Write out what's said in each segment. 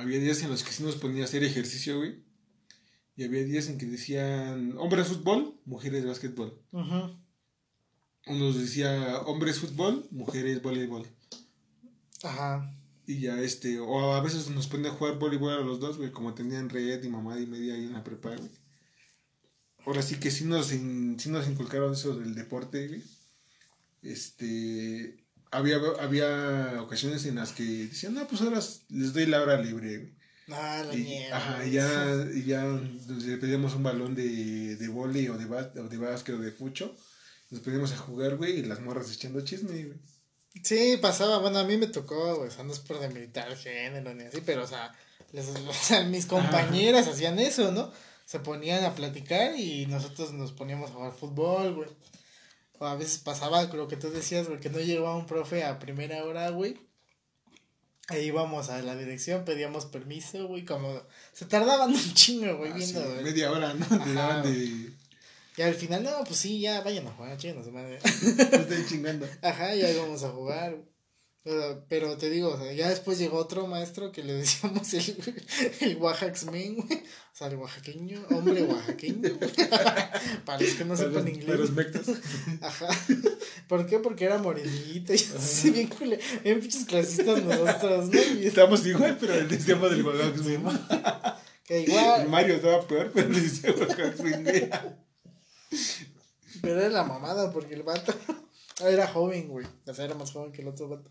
había días en los que sí nos ponía a hacer ejercicio, güey. Y había días en que decían hombres fútbol, mujeres básquetbol. Ujú. Unos decía hombres fútbol, mujeres voleibol. Ajá. Y ya este, o a veces nos ponían a jugar voleibol a los dos, güey, como tenían red y mamá y media ahí en la prepa, güey. Ahora sí que sí nos, in- sí nos inculcaron eso del deporte, güey. Este, había, había ocasiones en las que decían, no, pues ahora les doy la hora libre. Ah, la Y, mierda. ajá, y ya, y ya nos- le pedíamos un balón de, de vóley o de, bas- o de básquet o de fucho. Nos pedíamos a jugar, güey, y las morras echando chisme, güey. Sí, pasaba, bueno, a mí me tocó, güey, o sea, no es por demeritar género ni así, pero, o sea, les- o sea, mis compañeras hacían eso, ¿no? Se ponían a platicar y nosotros nos poníamos a jugar fútbol, güey. O a veces pasaba lo que tú decías, güey, que no llegaba un profe a primera hora, güey. Ahí íbamos a la dirección, pedíamos permiso, güey, como... Se tardaban un chingo, güey, Ah, viendo, sí, güey. media hora, ¿no? Te Ajá, daban de... Y al final, no, pues sí, ya, vayan a jugar, chingos, madre. Estoy chingando. Ajá, ya íbamos a jugar. Pero, pero te digo, o sea, ya después llegó otro maestro que le decíamos el, el Oaxaxmen, güey. O sea, el oaxaqueño, hombre oaxaqueño. Para los que no sepan inglés. Ajá. ¿Por qué? Porque era morenito y así bien culé. Bien pinches clasistas nosotros, ¿no? Y Estamos igual, pero el sistema del güey. que igual, Mario estaba peor, pero le decía güey. pero era la mamada porque el vato era joven, güey. O sea, era más joven que el otro vato.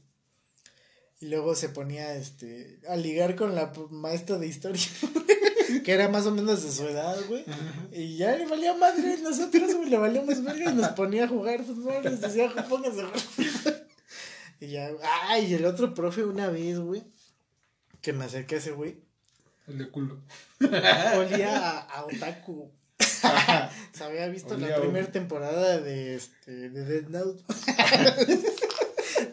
Y luego se ponía este a ligar con la maestra de historia, que era más o menos de su edad, güey. Y ya le valía madre, nosotros, güey, le valíamos verga y nos ponía a jugar fútbol, nos decía, fútbol". Y ya, ay, y el otro profe una vez, güey, que me acerqué a ese güey, El de culo. olía a, a otaku. Se había visto Olía la primera temporada de este de Dead Note.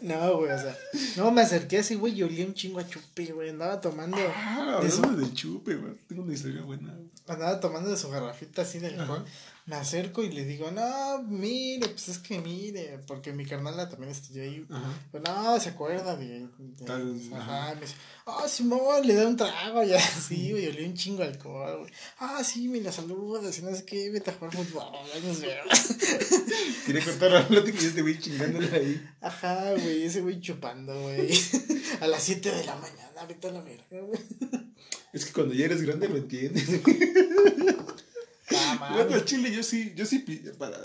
No, güey, o sea, no me acerqué a ese güey y olía un chingo a chupe, güey. Andaba tomando, Ah, de hablando del chupe, güey. Tengo una historia buena. güey. andaba tomando de su garrafita así de alcohol. Me acerco y le digo, no, mire, pues es que mire, porque mi carnala también estudió ahí. Pero no, se acuerda de. de- Tal- ajá, me dice, ah, Simón, le da un trago y así, güey, olía un chingo alcohol, güey. Ah, sí, me la saludas y no sé qué, vete a jugar fútbol, ahí nos vemos. Quería contar la plática y este güey chingándole ahí. Ajá, güey, ese güey chupando, güey. A las 7 de la mañana, vete a la verga, güey. Es que cuando ya eres grande lo entiendes. Ah, Bueno, al chile yo sí, yo sí, para,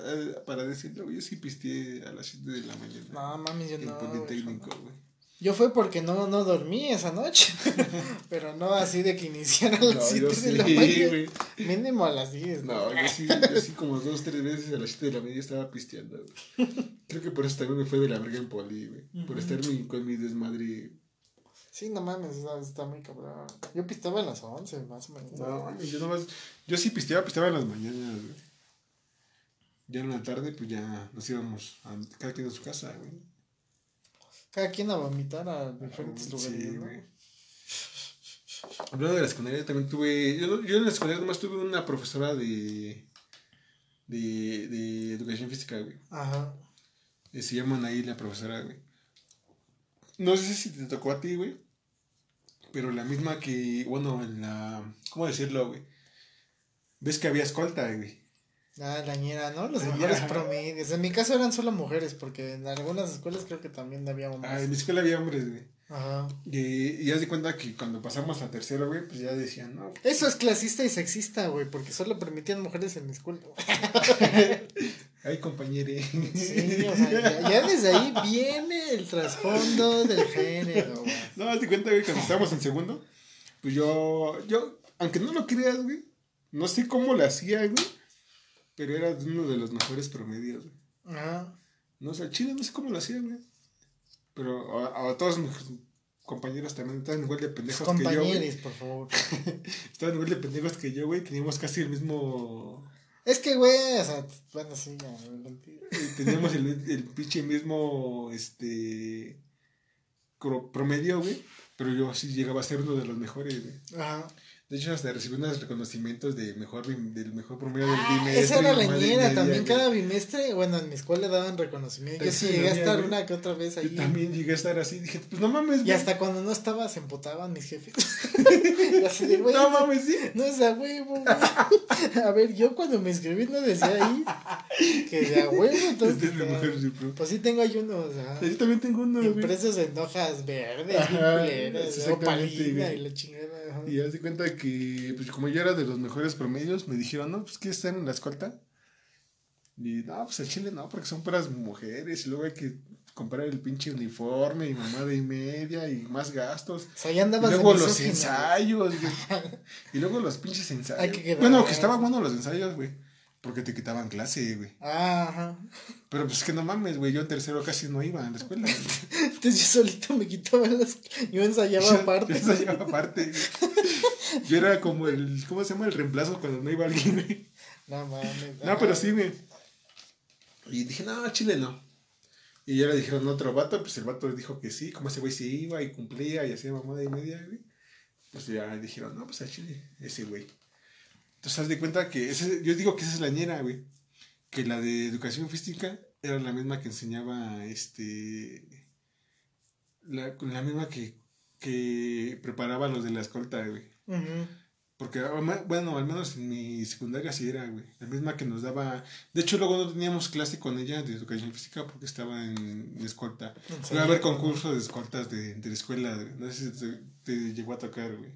para decirlo, güey, yo sí pisteé a las 7 de la mañana. No, mames, yo en no. güey, Politécnico, jamás. güey. Yo fue porque no, no dormí esa noche. Pero no así de que iniciara a las No, 7 yo de sí, la mañana. güey. Mínimo a las 10. No, yo sí, yo sí como dos, tres veces a las 7 de la mañana estaba pisteando, güey. Creo que por eso también me fue de la verga en poli, güey. Por estar con mi desmadre. Sí, no mames, está, está muy cabrón. Yo pistaba a las 11, más o menos. No, yo nomás, yo sí pisteaba, pisteaba en las mañanas, güey. Ya en la tarde, pues ya nos íbamos a cada quien a su casa, güey. Cada quien a vomitar a diferentes Sí, lugares, ¿no? güey. Hablando de la secundaria, también tuve. Yo, yo en la secundaria nomás tuve una profesora de. de, de educación física, güey. Ajá. Eh, Se llama ahí la profesora, güey. No sé si te tocó a ti, güey. Pero la misma que. Bueno, en la. ¿Cómo decirlo, güey? Ves que había escolta, güey. Ah, la ñera, ¿no? Los ñera. promedios. En mi caso eran solo mujeres, porque en algunas escuelas creo que también había hombres. Ah, en mi escuela había hombres, güey. Ajá. Y, y ya de cuenta que cuando pasamos a tercero, güey, pues ya decían, no. Eso es clasista y sexista, güey, porque solo permitían mujeres en la escuela. Ay, compañere. Sí, o sea, ya, ya desde ahí viene el trasfondo del género, güey. No, haz de cuenta, güey, cuando estábamos en segundo, pues yo, yo, aunque no lo creas, güey, no sé cómo lo hacía, güey, pero era uno de los mejores promedios, güey. Ajá. No sé, al chile no sé cómo lo hacía, güey. Pero a, a todos mis compañeros también estaban igual de pendejos que yo. Compañeros, por favor. Estaban igual de pendejos que yo, güey. Teníamos casi el mismo... Es que, güey, o sea, bueno, sí, ya, el, el pinche mismo, este... promedio, güey. Pero yo sí llegaba a ser uno de los mejores, güey. Ajá. De hecho, hasta recibí unos reconocimientos de mejor, del mejor promedio del Ah, bimestre. esa era la ñera, también cada bimestre, bueno, en mi escuela daban reconocimiento. Yo sí llegué a estar una que otra vez ahí. Yo también llegué a estar así. Dije, pues no mames, Y güey. hasta cuando no estaba se emputaban mis jefes. Y así de, güey, No mames, sí. No es a huevo, güey. A ver, yo cuando me inscribí no decía ahí que de a huevo, entonces. Este mujer, sí. Pues sí tengo ahí unos, ajá. Yo también tengo uno, güey. Impresos en hojas verdes, Ajá, opalina y la chingada. Y de cuenta que, pues como yo era de los mejores promedios, me dijeron, no, pues ¿quieres estar en la escolta? Y no, pues el chile no, porque son puras mujeres. Y luego hay que comprar el pinche uniforme y mamada y media y más gastos. O sea, ya Y andabas de luego los ensayos. Y luego los pinches ensayos. Hay que bueno, que estaban buenos los ensayos, güey. Porque te quitaban clase, güey. Ah, ajá. Pero pues que no mames, güey. Yo en tercero casi no iba a la escuela. güey. Entonces yo solito me quitaba las. Yo ensayaba Yo- aparte. Yo ensayaba aparte. güey. Yo era como el. ¿Cómo se llama? El reemplazo cuando no iba alguien, güey. No mames. No, pero sí, güey. Y dije, no, Chile no. Y ya le dijeron a otro vato, pues el vato dijo que sí, como ese güey sí iba y cumplía y hacía mamada y media, güey. Pues ya dijeron, no, pues a Chile, ese güey. Entonces, haz de cuenta que ese, yo digo que esa es la ñera, güey. Que la de educación física era la misma que enseñaba, este. La, la misma que, que preparaba los de la escolta, güey. Ujú. Porque, bueno, al menos en mi secundaria sí era, güey. La misma que nos daba. De hecho, luego no teníamos clase con ella de educación física porque estaba en, en escolta. Iba a haber concursos de escoltas de, de la escuela. güey. No sé si te, te llegó a tocar, güey.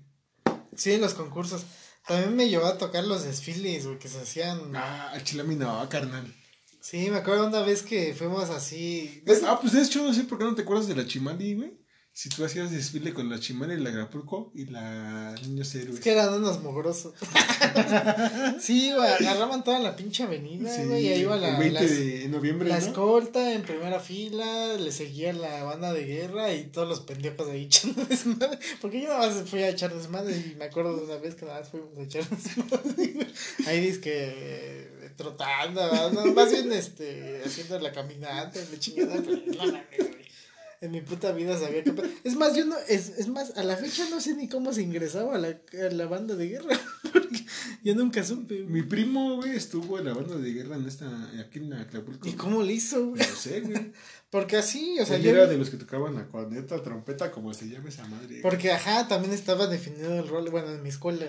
Sí, los concursos. También me llevó a tocar los desfiles, güey, que se hacían. Ah, al chile a mí no, carnal. Sí, me acuerdo una vez que fuimos así. Ah, pues de hecho, no sé por qué no te acuerdas de la Chimali, güey. Si tú hacías desfile con la Chimali, la Grapulco y la Niños Héroes. Es que eran unos mugrosos. sí, güey, agarraban toda la pinche avenida, Sí, güey, y ahí iba la, el 20 las- de noviembre, la ¿no? escolta en primera fila, le seguía la banda de guerra y todos los pendejos ahí echando desmadre. Porque yo nada más fui a echar desmadre y me acuerdo de una vez que nada más fuimos a echar desmadre. Ahí dice que eh, trotando, no, más bien este, haciendo la caminata, la chingada, pero no güey. En mi puta vida sabía que. Es más, yo no. Es, es más, a la fecha no sé ni cómo se ingresaba a la, a la banda de guerra. Porque yo nunca supe. Mi primo, güey, estuvo en la banda de guerra en esta, aquí en Acapulco. ¿Y cómo le hizo, güey? No sé, güey. Porque así, o sea, yo. era de los que tocaban la corneta, trompeta, como se llama esa madre. güey. Porque, ajá, también estaba definido el rol, bueno, en mi escuela,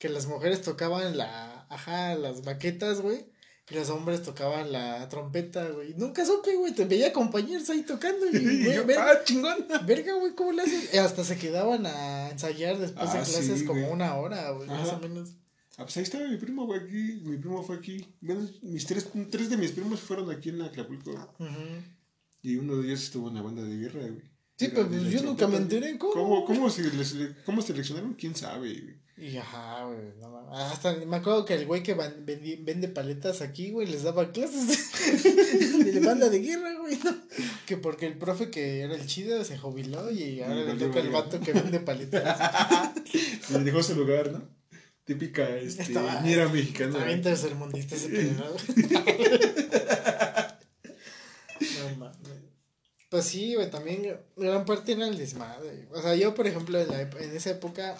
que las mujeres tocaban la, ajá, las baquetas, güey, los hombres tocaban la trompeta, güey. Nunca supe, güey, te veía compañeros ahí tocando y, Y güey, yo, ver- ah, chingón. verga, güey, ¿cómo le haces? Y hasta se quedaban a ensayar después de Ah, clases sí, como güey. una hora, güey, más o menos. Ah, pues ahí estaba mi primo, güey, aquí. Mi primo fue aquí. Bueno, mis tres, tres de mis primos fueron aquí en Acapulco. Y uno de ellos estuvo en la banda de guerra, güey. Sí, Era pero pues yo nunca me enteré, ¿cómo? ¿Cómo, cómo, se les- ¿Cómo seleccionaron? ¿Quién sabe, güey? Y ajá, güey, no mames. Hasta me acuerdo que el güey que van- vendi- vende paletas aquí, güey, les daba clases de, de banda de guerra, güey, ¿no? Que porque el profe que era el chido se jubiló y ahora le toca el vato que vende paletas. Le dejó su lugar, ¿no? Típica, este, Estaba- ñera mexicana. Güey. tercermundista ese pedo, ¿no? Mames. Pues sí, güey, también gran parte era el desmadre. O sea, yo, por ejemplo, en, la en esa época,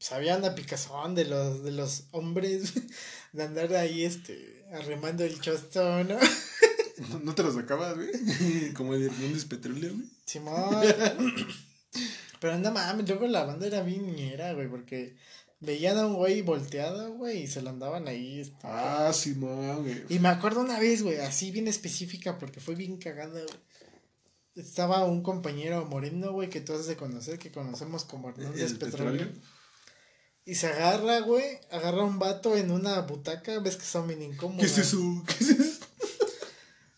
pues había una picazón de los, de los hombres de andar ahí, este, arremando el chosto, ¿no? ¿No, no te lo sacabas, güey? Como de Hernández Petróleo, güey. Simón. Pero no mames, luego la banda era bien ñera, güey, porque veían a un güey volteado, güey, y se lo andaban ahí, este, Ah, Simón, güey. Y me acuerdo una vez, güey, así bien específica, porque fue bien cagada, güey. Estaba un compañero moreno, güey, que tú has de conocer, que conocemos como Hernández ¿El Petróleo. petróleo? Y se agarra, güey, agarra un vato en una butaca, ves que son bien incómodos. ¿Qué es eso? ¿Qué es eso?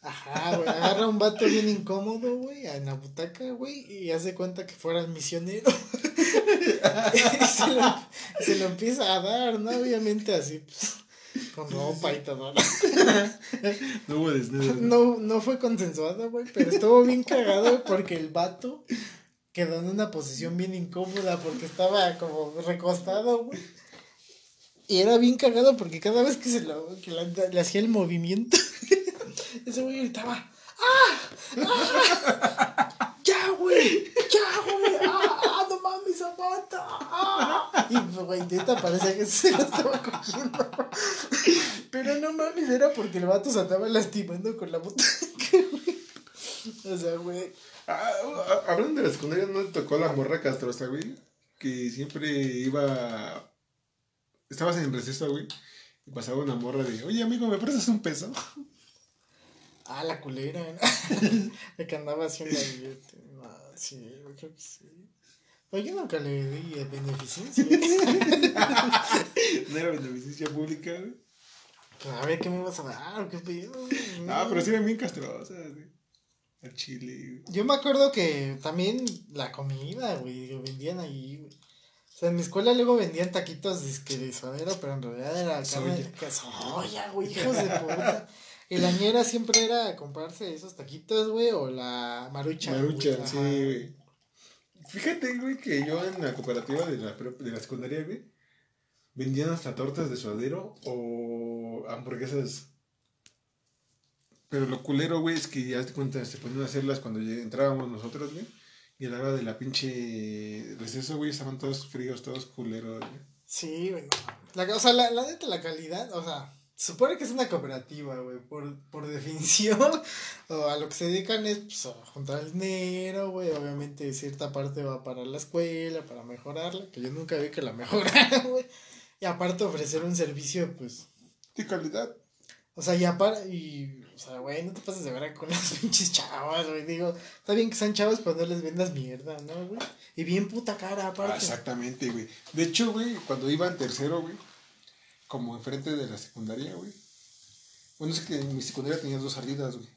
Ajá, güey, agarra un vato bien incómodo, güey, en la butaca, güey, y hace cuenta que fuera el misionero. y se lo, se lo empieza a dar, ¿no? Obviamente así, pues, con ropa y todo, ¿no? No hubo desnudo. No, no fue consensuado, güey, pero estuvo bien cagado porque el vato quedó en una posición bien incómoda porque estaba como recostado, güey. Y era bien cagado porque cada vez que se lo que le hacía el movimiento, ese güey gritaba, ¡Ah! ¡Ah! ¡Ya, güey! ¡Ya, güey! ¡Ah! ¡Ah! Y, güey, neta, parecía que se lo estaba cogiendo. Pero no mames, era porque el vato se andaba lastimando con la butaca. O sea, güey. Ah, ah, hablando de la secundaria, ¿no te tocó la morra castrosa, güey? Que siempre iba. Estabas en receso, güey. Y pasaba una morra de, oye, amigo, ¿me prestas un peso? Ah, la culera. la que andaba haciendo ahí. este, No, sí, yo creo que sí. Pero yo nunca le di eh, beneficencia. No era beneficencia pública, güey. Pues, a ver, ¿qué me vas a dar? ¿Qué pedo? Ah, pero sí eran bien castrosas, güey. Al chile, güey. Yo me acuerdo que también la comida, güey, que vendían ahí, güey. O sea, en mi escuela luego vendían taquitos disque de suadero, pero en realidad era Soya. de soya, güey, hijos de puta. Y la ñera siempre era comprarse esos taquitos, güey, o la marucha. Marucha, güey, sí, güey. Fíjate, güey, que yo en la cooperativa de la, de la secundaria, güey, vendían hasta tortas de suadero o hamburguesas. Pero lo culero, güey, es que ya te cuenta, se ponían a hacerlas cuando entrábamos nosotros, güey. Y a la hora de la pinche receso, güey, estaban todos fríos, todos culeros, güey. Sí, güey. no. La, o sea, la, la neta, la calidad, o sea, se supone que es una cooperativa, güey, por, por definición. O a lo que se dedican es pues, a juntar el dinero, güey. Obviamente, cierta parte va para la escuela, para mejorarla, que yo nunca vi que la mejoraran, güey. Y aparte, ofrecer un servicio, pues. ¿Qué calidad? O sea, ya para. Y. O sea, güey, no te pases de ver con las pinches chavas, güey. Digo, está bien que sean chavos, pero no les vendas mierda, ¿no, güey? Y bien puta cara, Ah, aparte. exactamente, güey. De hecho, güey, cuando iba en tercero, güey, como enfrente de la secundaria, güey. Bueno, es que en mi secundaria tenía dos salidas, güey.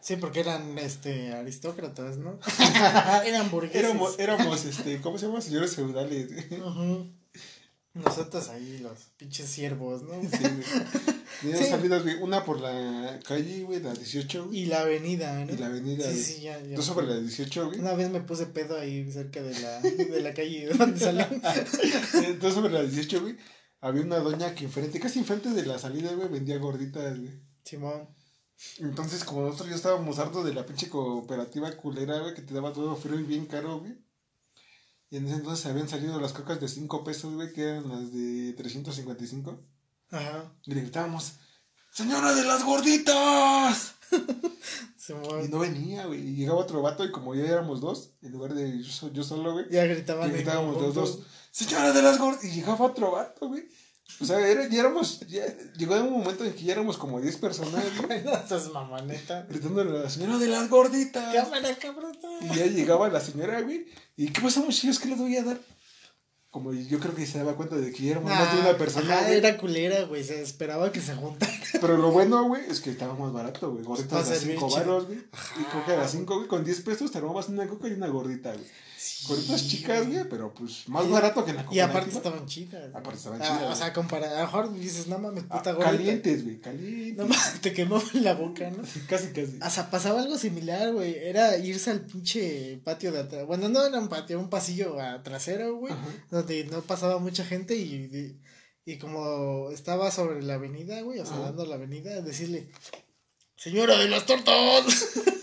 Sí, porque eran este aristócratas, ¿no? eran burgueses. Éramos, éramos, este, ¿cómo se llama? Señores feudales, güey. Ujú. Nosotros ahí, los pinches siervos, ¿no? Sí, güey. Sí. salidas, güey. Una por la calle, güey, la 18, güey. Y la avenida, ¿no? Y la avenida, Sí, sí, ya. ya Dos sobre la 18, güey. Una vez me puse pedo ahí cerca de la, de la calle donde Dos sobre la 18, güey. Había una doña que enfrente, casi enfrente de la salida, güey, vendía gorditas, güey. Simón. Entonces, como nosotros ya estábamos hartos de la pinche cooperativa culera, güey, que te daba todo frío y bien caro, güey. Y en ese entonces habían salido las cocas de 5 pesos, güey, que eran las de 355. Ajá. Y le gritábamos, ¡Señora de las gorditas! Y Simón. no venía, güey. Y llegaba otro vato y como ya éramos dos, en lugar de yo, yo solo, güey, Ya gritaban. y gritábamos los dos, ¡Señora de las gorditas! Y llegaba otro vato, güey. O sea, era, ya éramos, ya, llegó un momento en que ya éramos como 10 personas, güey, No seas mamoneta. gritándole a la señora de las gorditas. Cámara, cabrón. Y ya llegaba la señora, güey. ¿Y qué pasa, muchachos? ¿Qué les voy a dar? Como yo creo que se daba cuenta de que éramos más de una persona, Ajá, güey. era culera, güey. Se esperaba que se juntaran. Pero lo bueno, güey, es que estaba más barato, güey. Gorditas a a ser bien 5 chido. baros, güey. Y coca a 5, güey. Con 10 pesos te armabas una coca y una gordita, güey. Gorditas chicas, güey, pero pues más barato que en la coca. Y aparte estaban chidas. güey. Aparte estaban Ah, chidas, O sea, comparado. A lo mejor dices, no mames, puta gordita. Calientes, güey, calientes. No mames, te quemó la boca, ¿no? Casi, casi. O sea, pasaba algo similar, güey. Era irse al pinche patio de atrás. Bueno, no era un patio, un pasillo a trasero, güey. Ajá. Donde no pasaba mucha gente y, y como estaba sobre la avenida, güey, o sea, Ajá. dando la avenida, decirle, señora de las tortas,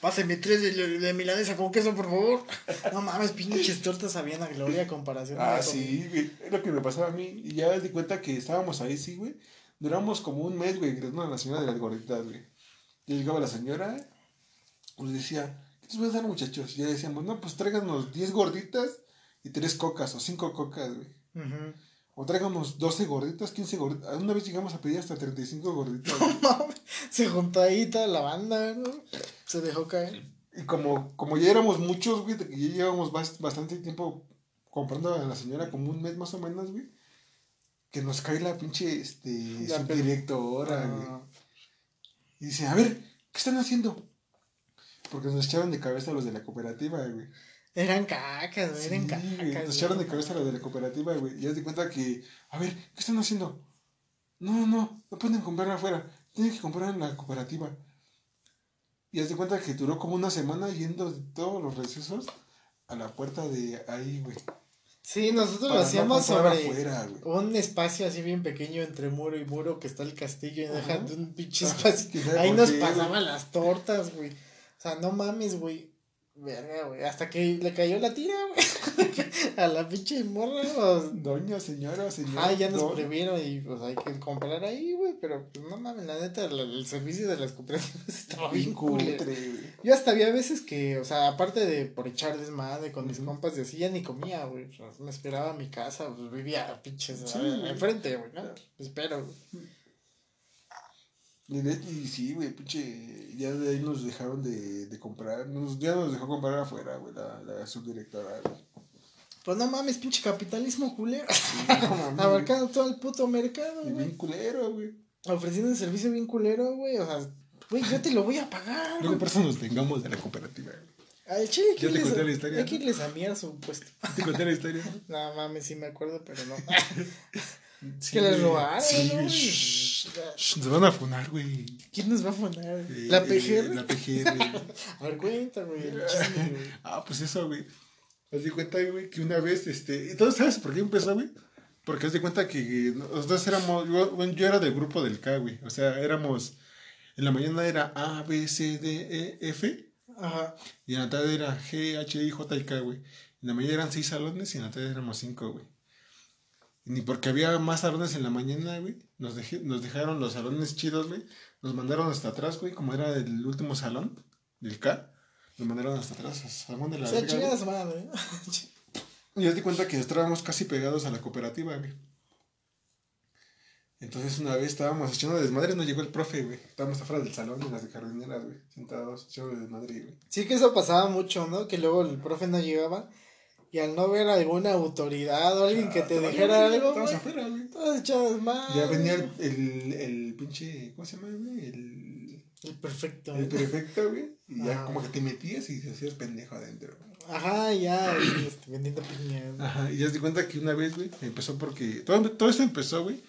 páseme tres de, de milanesa con queso, por favor. No mames, pinches tortas habían a gloria comparación. Ah, sí, güey. Es lo que me pasaba a mí. Y ya di cuenta que estábamos ahí, sí, güey. Duramos como un mes, güey, gritando a la señora de las gorditas, güey. Ya llegaba la señora, nos decía, ¿qué les voy a dar, muchachos? Y ya decíamos, no, pues tráiganos 10 gorditas y 3 cocas o 5 cocas, güey. Ujú. O tráiganos 12 gorditas, 15 gorditas. Una vez llegamos a pedir hasta 35 gorditas. Se juntó ahí toda la banda, ¿no? Se dejó caer. y como, como ya éramos muchos, güey, que ya llevábamos bas- bastante tiempo comprando a la señora, como un mes más o menos, güey. Que nos cae la pinche, este, La güey. Ah, Y dice, a ver, ¿qué están haciendo? Porque nos echaron de cabeza los de la cooperativa, güey. Eran cacas, güey, eran Sí, cacas. Nos echaron de cabeza los de la cooperativa, güey. Y ya se cuenta que, a ver, ¿qué están haciendo? No, no, no pueden comprar afuera. Tienen que comprar en la cooperativa. Y haz de cuenta que duró como una semana yendo de todos los recesos a la puerta de ahí, güey. Sí, nosotros lo no hacíamos comprar sobre afuera, un espacio así bien pequeño entre muro y muro que está el castillo y dejando un pinche espacio. Ahí nos pasaban las tortas, güey. O sea, no mames, güey. Verga, güey. Hasta que le cayó la tira, güey. a la pinche morra. Pues... Doña, señora, señora. Ah, ya nos previeron y pues hay que comprar ahí, güey. Pero pues no mames, la neta, el, servicio de las cooperativas estaba bien culero. Yo hasta había veces que, o sea, aparte de por echar desmadre con mis compas y así, ya ni comía, güey. O sea, me esperaba a mi casa, pues vivía pinches enfrente, güey, ¿no? Espero, güey. Y, sí, güey, pinche, ya de ahí nos dejaron de, de comprar, nos, ya nos dejó comprar afuera, güey, la, la subdirectora, güey. Pues no mames, pinche capitalismo culero. Abarcando todo el puto mercado, güey. Bien culero, güey. Ofreciendo un servicio bien culero, güey. O sea, güey, yo te lo voy a pagar. Luego por eso nos tengamos de la cooperativa, güey. Ay, che, yo te conté la historia. Hay que irles a mirar su puesto. ¿Te conté la historia? no mames, sí me acuerdo, pero no. que les robaron, sí, ¿no? Nos van a funar, güey. ¿Quién nos va a funar? ¿La PGR? la PGR. a ver, cuenta, güey. Ah, pues eso, güey. Haz de cuenta, güey, que una vez, este. ¿Y sabes por qué empezó, güey? Porque haz de cuenta que nosotros éramos. Yo, yo era del grupo del K, güey. O sea, éramos. En la mañana era A, B, C, D, E, F. Ajá. Y en la tarde era G, H, I, J y K, güey. En la mañana eran seis salones y en la tarde éramos cinco, güey. Ni porque había más salones en la mañana, güey. Nos, nos dejaron los salones chidos, güey. Nos mandaron hasta atrás, güey, como era el último salón del K. Nos mandaron hasta atrás, salón de la. O sea, chingadas madre. y ya te cuenta que estábamos casi pegados a la cooperativa, güey. Entonces una vez estábamos echando desmadre, nos llegó el profe, güey. Estábamos afuera del salón en las de jardineras, güey. Sentados echando desmadre, güey. Sí que eso pasaba mucho, ¿no? Que luego el profe no llegaba y al no ver alguna autoridad o alguien que te dijera algo. Estabas afuera, güey. Todos echados más. Ya venía el, el, el, pinche. ¿Cómo se llama, güey? El. El perfecto. El perfecto, güey. Y ya como que te metías y te hacías pendejo adentro. Ajá, ya, este, vendiendo piña. Ajá, y ya te cuenta que una vez, güey, empezó porque. Todo, todo esto empezó, güey,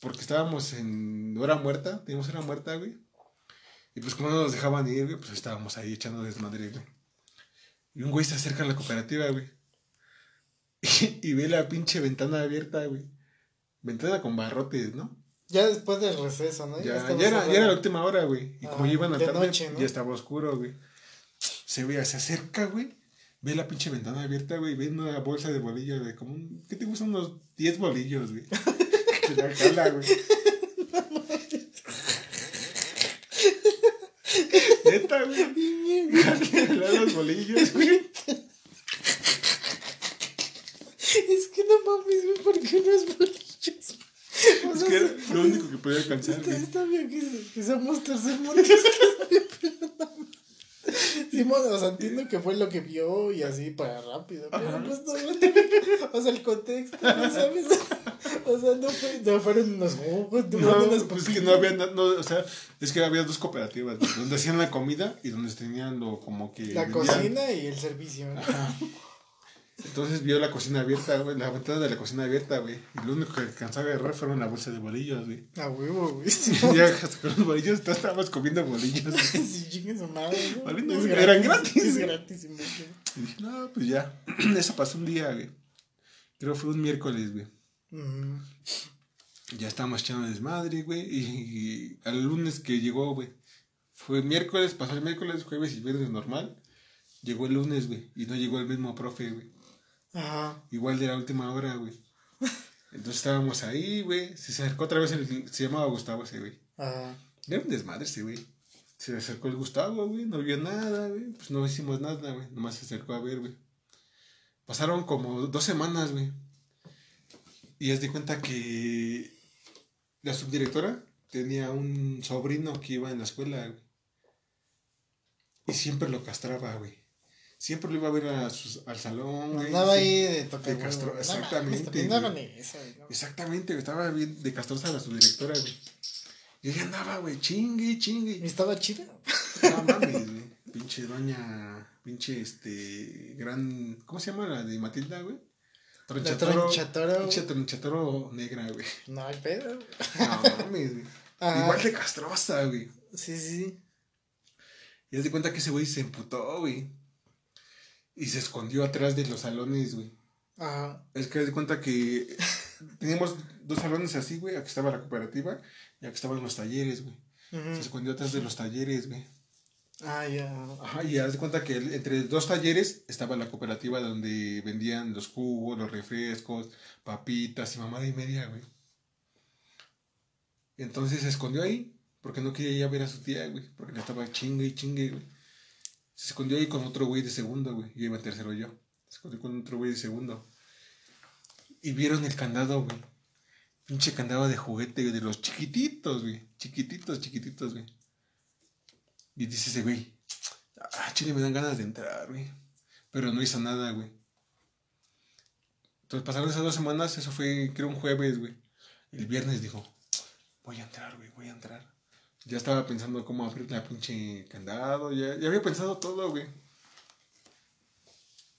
porque estábamos en hora muerta, teníamos hora muerta, güey. Y pues como no nos dejaban ir, güey, pues estábamos ahí echando desmadre, güey. Y un güey se acerca a la cooperativa, güey. Y, ve la pinche ventana abierta, güey. Ventana con barrotes, ¿no? Ya después del receso, ¿no? Ya, ya, era, ya era la última hora, güey. Y como iban a tarde, ya estaba oscuro, güey. Se ve, se acerca, güey. Ve la pinche ventana abierta, güey. Ve una bolsa de bolillos, güey. Como un, ¿qué te gustan? Unos 10 bolillos, güey. Se la jala, güey. Neta, güey. los bolillos, güey. Es que no mames, ¿por qué no es bolillos? es que era lo único que podía alcanzar, güey. Está bien que, que somos tercermundistas, Simón, o sea, entiendo que fue lo que vio y así para rápido. Pero pues no, o sea, el contexto, ¿no sabes? O sea, no, fue, no fueron unos jugos, no, unas pues es que no había, no, o sea, es que había dos cooperativas, donde hacían la comida y donde tenían lo como que. La cocina y el servicio. Ajá. Entonces vio la cocina abierta, güey, la ventana de la cocina abierta, güey. Y lo único que alcanzaba a agarrar fueron la bolsa de bolillos, güey. A huevo, güey. Y ya con los bolillos estábamos comiendo bolillos. Güey. sí, chingue su madre, ¿no? eran gratis. Es gratis, Y dije, no, pues ya. Eso pasó un día, güey. Creo que fue un miércoles, güey. Ya estábamos echando desmadre, güey. Y, y al lunes que llegó, güey. Fue miércoles, pasó el miércoles, jueves y viernes normal. Llegó el lunes, güey. Y no llegó el mismo profe, güey. Ajá. Igual de la última hora, güey. Entonces estábamos ahí, güey. Se acercó otra vez, el, se llamaba Gustavo ese, güey. Ajá. Era un desmadre ese, güey. Se acercó el Gustavo, güey. No vio nada, güey. Pues no hicimos nada, güey. Nomás se acercó a ver, güey. Pasaron como dos semanas, güey. Y es de cuenta que la subdirectora tenía un sobrino que iba en la escuela, güey. Y siempre lo castraba, güey. Siempre lo iba a ver a al salón, güey. Andaba ahí de tocar. Castro, exactamente. Exactamente, estaba bien de castrosa la subdirectora, güey. Y ella andaba, güey, chingue, chingue. ¿Y estaba chida? No mames, güey. Pinche doña, pinche, este, gran, ¿cómo se llama la de Matilda, güey? Tronchatoro. Tronchatoro. Pinche tronchatoro negra, güey. No hay pedo. No mames, güey. Igual de castrosa, güey. Sí, sí. Y haz de cuenta que ese güey se emputó, güey. Y se escondió atrás de los salones, güey. Ajá. Es que haz de cuenta que teníamos dos salones así, güey. Aquí estaba la cooperativa y aquí estaban los talleres, güey. Se escondió atrás de los talleres, güey. Ah, ya. Ajá, y haz de cuenta que entre dos talleres estaba la cooperativa donde vendían los jugos, los refrescos, papitas y mamada y media, güey. Entonces se escondió ahí porque no quería ir a ver a su tía, güey, porque le estaba chingue y chingue, güey. Se escondió ahí con otro güey de segundo, güey. Yo iba tercero yo. Se escondió con otro güey de segundo. Y vieron el candado, güey. Pinche candado de juguete, güey, de los chiquititos, güey. Chiquititos, chiquititos, güey. Y dice ese güey, ah, chile, me dan ganas de entrar, güey. Pero no hizo nada, güey. Entonces pasaron esas dos semanas, eso fue, creo, un jueves, güey. El viernes dijo, voy a entrar, güey, voy a entrar. Ya estaba pensando cómo abrir la pinche candado, ya, ya había pensado todo, güey.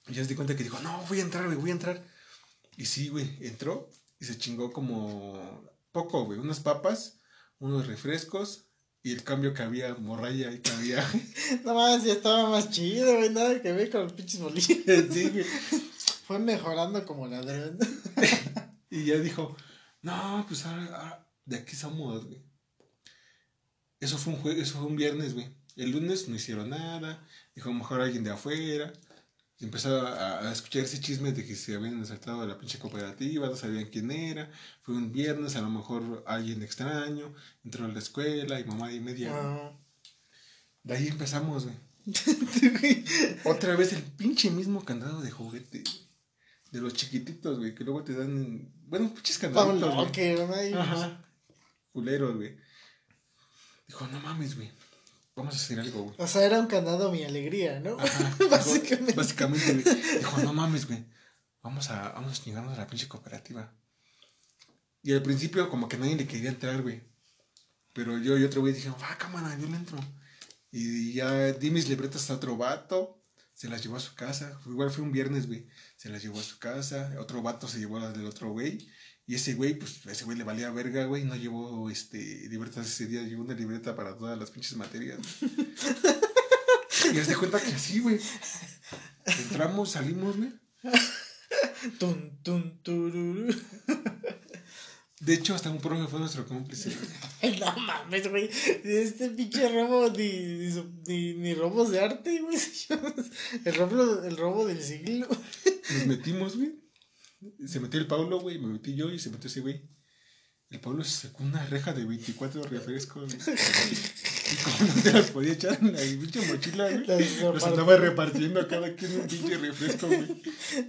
Y ya se di cuenta que dijo, no, voy a entrar, güey, voy a entrar. Y sí, güey, entró y se chingó como poco, güey, unas papas, unos refrescos y el cambio que había, morralla y que había. No más, ya estaba más chido, güey. Nada que ver con los pinches bolillos. sí, güey. Fue mejorando como ladrón. Y ya dijo, no, pues ahora, ahora de aquí somos, güey. Eso fue un jue- eso fue un viernes, güey. El lunes no hicieron nada. Dijo, a lo mejor alguien de afuera. Y empezó a, escuchar ese chisme de que se habían asaltado a la pinche cooperativa, no sabían quién era. Fue un viernes, a lo mejor alguien extraño. Entró a la escuela y mamá y media. Ah. De ahí empezamos, güey. Otra vez el pinche mismo candado de juguete. De los chiquititos, güey, que luego te dan. Bueno, pinches Pa' un candaditos, güey. locker, ¿no? Ahí, Ajá. Culeros, güey. Dijo, no mames, güey. Vamos a hacer algo, güey. O sea, era un candado mi alegría, ¿no? Ajá. Básicamente. Básicamente, güey. Dijo, no mames, güey. Vamos a, vamos a chingarnos a la pinche cooperativa. Y al principio, como que nadie le quería entrar, güey. Pero yo y otro güey dijeron, va, cámara, yo le entro. Y ya di mis libretas a otro vato. Se las llevó a su casa. Igual fue un viernes, güey. Se las llevó a su casa. Otro vato se llevó las del otro güey. Y ese güey, pues, ese güey le valía verga, güey. No llevó, este, libretas ese día. Llevó una libreta para todas las pinches materias. y de cuenta que así, güey. Entramos, salimos, güey. Tun. De hecho, hasta un profe fue nuestro cómplice. no mames, güey. Este pinche robo ni, ni, ni robos de arte, güey. El robo, el robo del siglo. Nos metimos, güey. Se metió el Paulo, güey. Me metí yo y se metió ese güey. El Pablo se sacó una reja de 24 refrescos. Y como no te las podía echar en la pinche mochila, güey. Los andaba repartiendo a cada quien un pinche refresco, güey.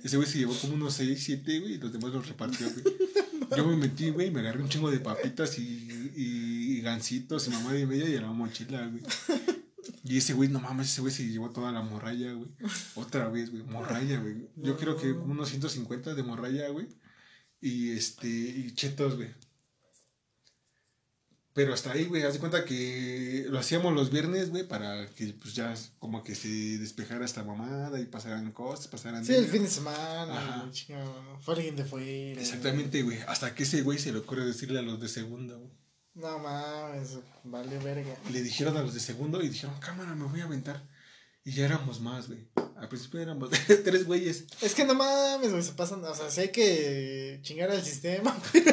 Ese güey se llevó como unos 6, 7, güey, y los demás los repartió, güey. Yo me metí, güey, me agarré un chingo de papitas y, y, y gancitos y mamá de media y a la mochila, güey. Y ese güey, no mames, ese güey se llevó toda la morralla, güey. Otra vez, güey, morralla, güey. Yo creo que unos 150 de morralla, güey. Y este, y chetos, güey. Pero hasta ahí, güey, haz de cuenta que lo hacíamos los viernes, güey, para que pues ya como que se despejara esta mamada y pasaran cosas, pasaran Sí, el fin de semana, güey. Fue alguien de fuera. Exactamente, güey. Hasta que ese güey se le ocurre decirle a los de segundo, güey. No mames, vale verga. Le dijeron a los de segundo y dijeron, cámara, me voy a aventar. Y ya éramos más, güey. Al principio éramos tres güeyes. Es que no mames, güey, se pasan. O sea, sí hay que chingar al sistema, pero,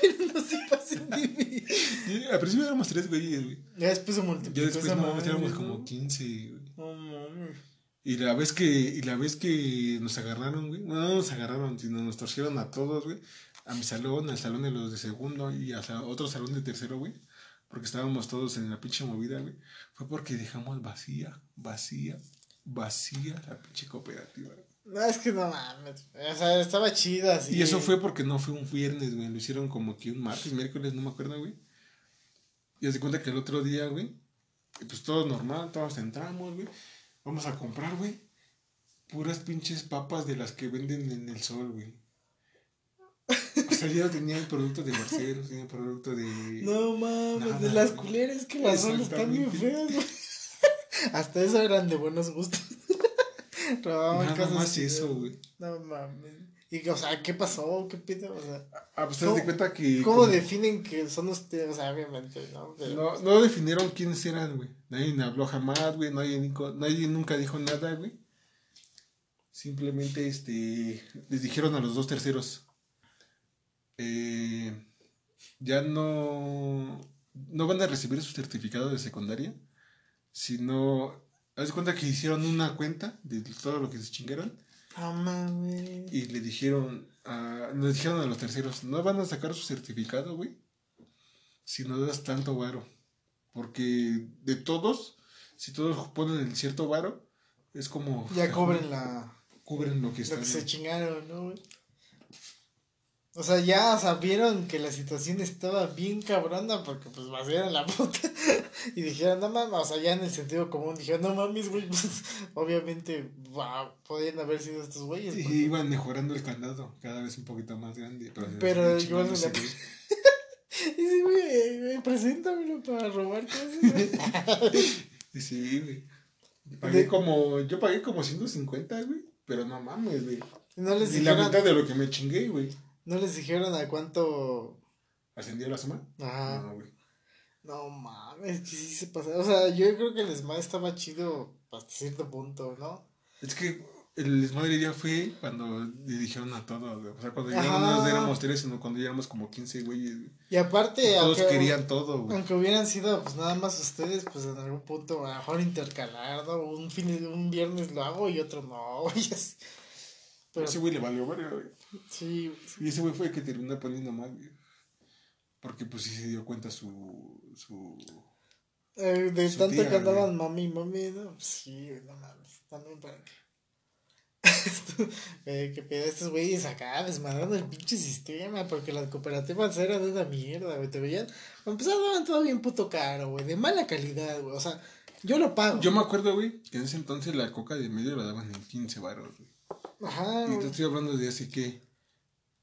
pero no se pasen de mí. Y al principio éramos tres güeyes, güey. Ya después se Ya multiplicó después esa no, éramos ¿no? como 15, güey. No mames. Y la vez que, y la vez que nos agarraron, güey, no, no nos agarraron, sino nos torcieron a todos, güey, a mi salón, al salón de los de segundo y a otro salón de tercero, güey, porque estábamos todos en la pinche movida, güey, fue porque dejamos vacía, vacía, vacía la pinche cooperativa. No, es que no mames. O sea, estaba chida así. Y eso fue porque no fue un viernes, güey, lo hicieron como que un martes, miércoles, no me acuerdo, güey. Y se cuenta que el otro día, güey, pues todo normal, todos entramos, güey, vamos a comprar, güey, puras pinches papas de las que venden en el sol, güey. O sea, ya no tenían producto de Barcelos, tenían producto de... No mames, Nada, de las güey. culeras que las son están bien feas, güey. Hasta eso eran de buenos gustos. Robaban Nada más eso, güey. No mames. Y, o sea, ¿qué pasó? ¿Qué pedo? O sea, Ah, pues te das de ¿Cómo- cuenta que... ¿cómo como- definen que son ustedes? O sea, obviamente, ¿no? Pero, No, no definieron quiénes eran, güey. Nadie habló jamás, güey. Nadie, nadie nunca dijo nada, güey. Simplemente, este, les dijeron a los dos terceros, eh, ya no, no van a recibir su certificado de secundaria Si no. Haz cuenta que hicieron una cuenta de todo lo que se chingaron. Mames. Y le dijeron. A, le dijeron a los terceros: No van a sacar su certificado, güey. Si no das tanto varo. Porque de todos, si todos ponen el cierto varo, es como. Ya cobren la. Cubren lo que Lo están. que se chingaron, ¿no, güey? O sea, ya sabieron que la situación estaba bien cabrona porque pues vaciaron la puta y dijeron, no mames, o sea, ya en el sentido común dijeron, no mames, güey, pues obviamente wow, podían haber sido estos güeyes. Y porque- iban mejorando el candado, cada vez un poquito más grande. Pero, Pero sí, igual la-. Y sí, güey, preséntamelo para robar cosas. Y Sí, güey. Pagué De- como, yo pagué como 150, güey. Pero no mames, güey. no les Y la mitad de lo que me chingué, güey. No les dijeron a cuánto. ¿Ascendió la suma? Ajá. No, güey. No mames, que sí se pasa. O sea, yo creo que el Smile estaba chido hasta cierto punto, ¿no? Es que el desmadre ya fue cuando le dijeron a todos, güey. O sea, cuando ya Ajá. no éramos tres, sino cuando ya éramos como 15, güey. y Y aparte, Todos aunque, querían todo, güey. aunque hubieran sido pues nada más ustedes, pues en algún punto a lo mejor intercalar, ¿no? Un fin un viernes lo hago y otro no, güey. Pero Ese güey le valió güey. Sí, Y ese güey fue el que terminó poniendo mal, güey. Porque pues sí se dio cuenta su. su... eh, de Su tanto tía, que andaban mami, mami, no, pues sí, güey, no mames, también para qué. Eh, que pedo estos güeyes acá desmadrando el pinche sistema porque las cooperativas eran de una mierda, güey, te veían, para empezar daban todo bien puto caro, güey, de mala calidad, güey, o sea, yo lo pago. Yo me acuerdo, güey, que en ese entonces la coca de medio la daban en 15 baros, güey. Ajá, Y te estoy hablando de hace que.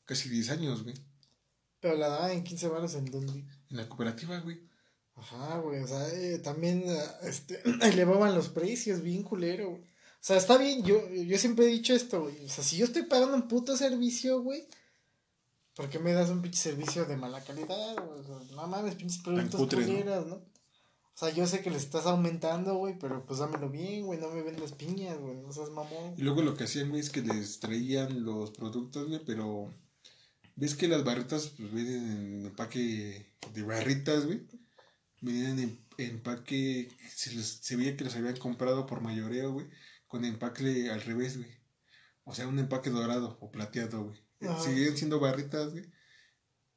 casi 10 años, güey. Pero la daban en 15 baros en donde. En la cooperativa, güey. Ajá, güey. O sea, eh, también ah, este, elevaban los precios, bien culero, güey. O sea, está bien, yo, yo siempre he dicho esto, güey. O sea, si yo estoy pagando un puto servicio, güey, ¿por qué me das un pinche servicio de mala calidad? O sea, no mames, pinches productos culeras, ¿no? O sea, yo sé que le estás aumentando, güey, pero pues dámelo bien, güey, no me vendas piñas, güey, no seas mamón. Y luego lo que hacían, güey, es que les traían los productos, güey, pero. ¿Ves que las barritas, pues vienen en empaque de barritas, güey? Venían en empaque. Se, los- se veía que los habían comprado por mayoreo, güey. Con empaque al revés, güey. O sea, un empaque dorado o plateado, güey. Seguían siendo barritas, güey.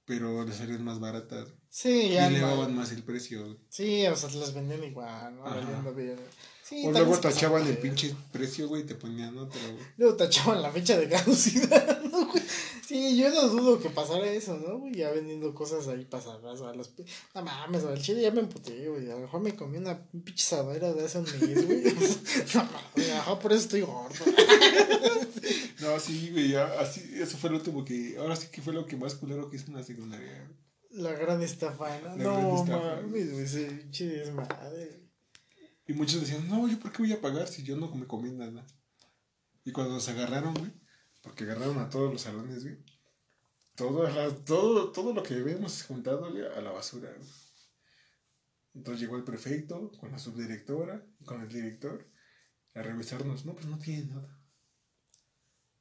Pero les salían más baratas. güey. Sí, Y ya. no- elevaban más el precio, güey. Sí, o sea, las vendían igual, ¿no? Ajá. Valiendo bien. Sí, O luego tachaban el pinche precio, güey, y te ponían otro, güey. Luego tachaban la fecha de caducidad, ¿no, güey? Sí, yo no dudo que pasara eso, ¿no, güey? Ya vendiendo cosas ahí pasadas a los... No mames, el chile ya me emputé, güey. A lo mejor me comí una pinche sadera de hace un mes, güey. no mames, ajá, por eso estoy gordo. No, sí, güey, ya, así, eso fue lo último que, ahora sí que fue lo que más culero que hice en la secundaria. güey. La gran estafa, ¿no? La no mames, güey, desmadre. Y muchos decían, no, yo por qué voy a pagar si yo no me comí nada. Y cuando nos agarraron, güey, porque agarraron a todos los salones, güey, todo, todo, todo lo que habíamos juntado, güey, a la basura, güey. Entonces llegó el prefecto con la subdirectora y con el director a revisarnos. No, pues no tiene nada.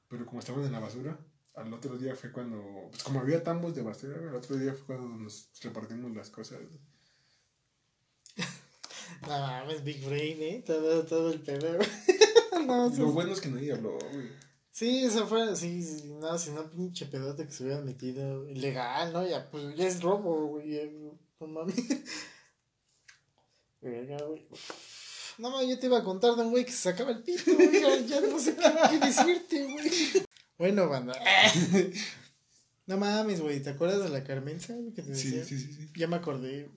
Pero como estaban en la basura, al otro día fue cuando, pues como había tambos de basura, al otro día fue cuando nos repartimos las cosas. No mames, Big Brain, ¿eh? Todo, todo el pedo, no, sí, lo bueno es que nadie habló, güey. Sí, eso fue, sí, sí, no, si no, pinche pedote que se hubieran metido ilegal, ¿no? Ya, pues, ya es robo, güey, ya, no mames. Verga, güey. No mames, yo te iba a contar de un güey que se sacaba el pito, güey, ya, ya no sé qué, qué decirte, güey. Bueno, banda. No mames, güey, ¿te acuerdas de la Carmenza, que te Sí, decía? sí, sí, sí. Ya me acordé.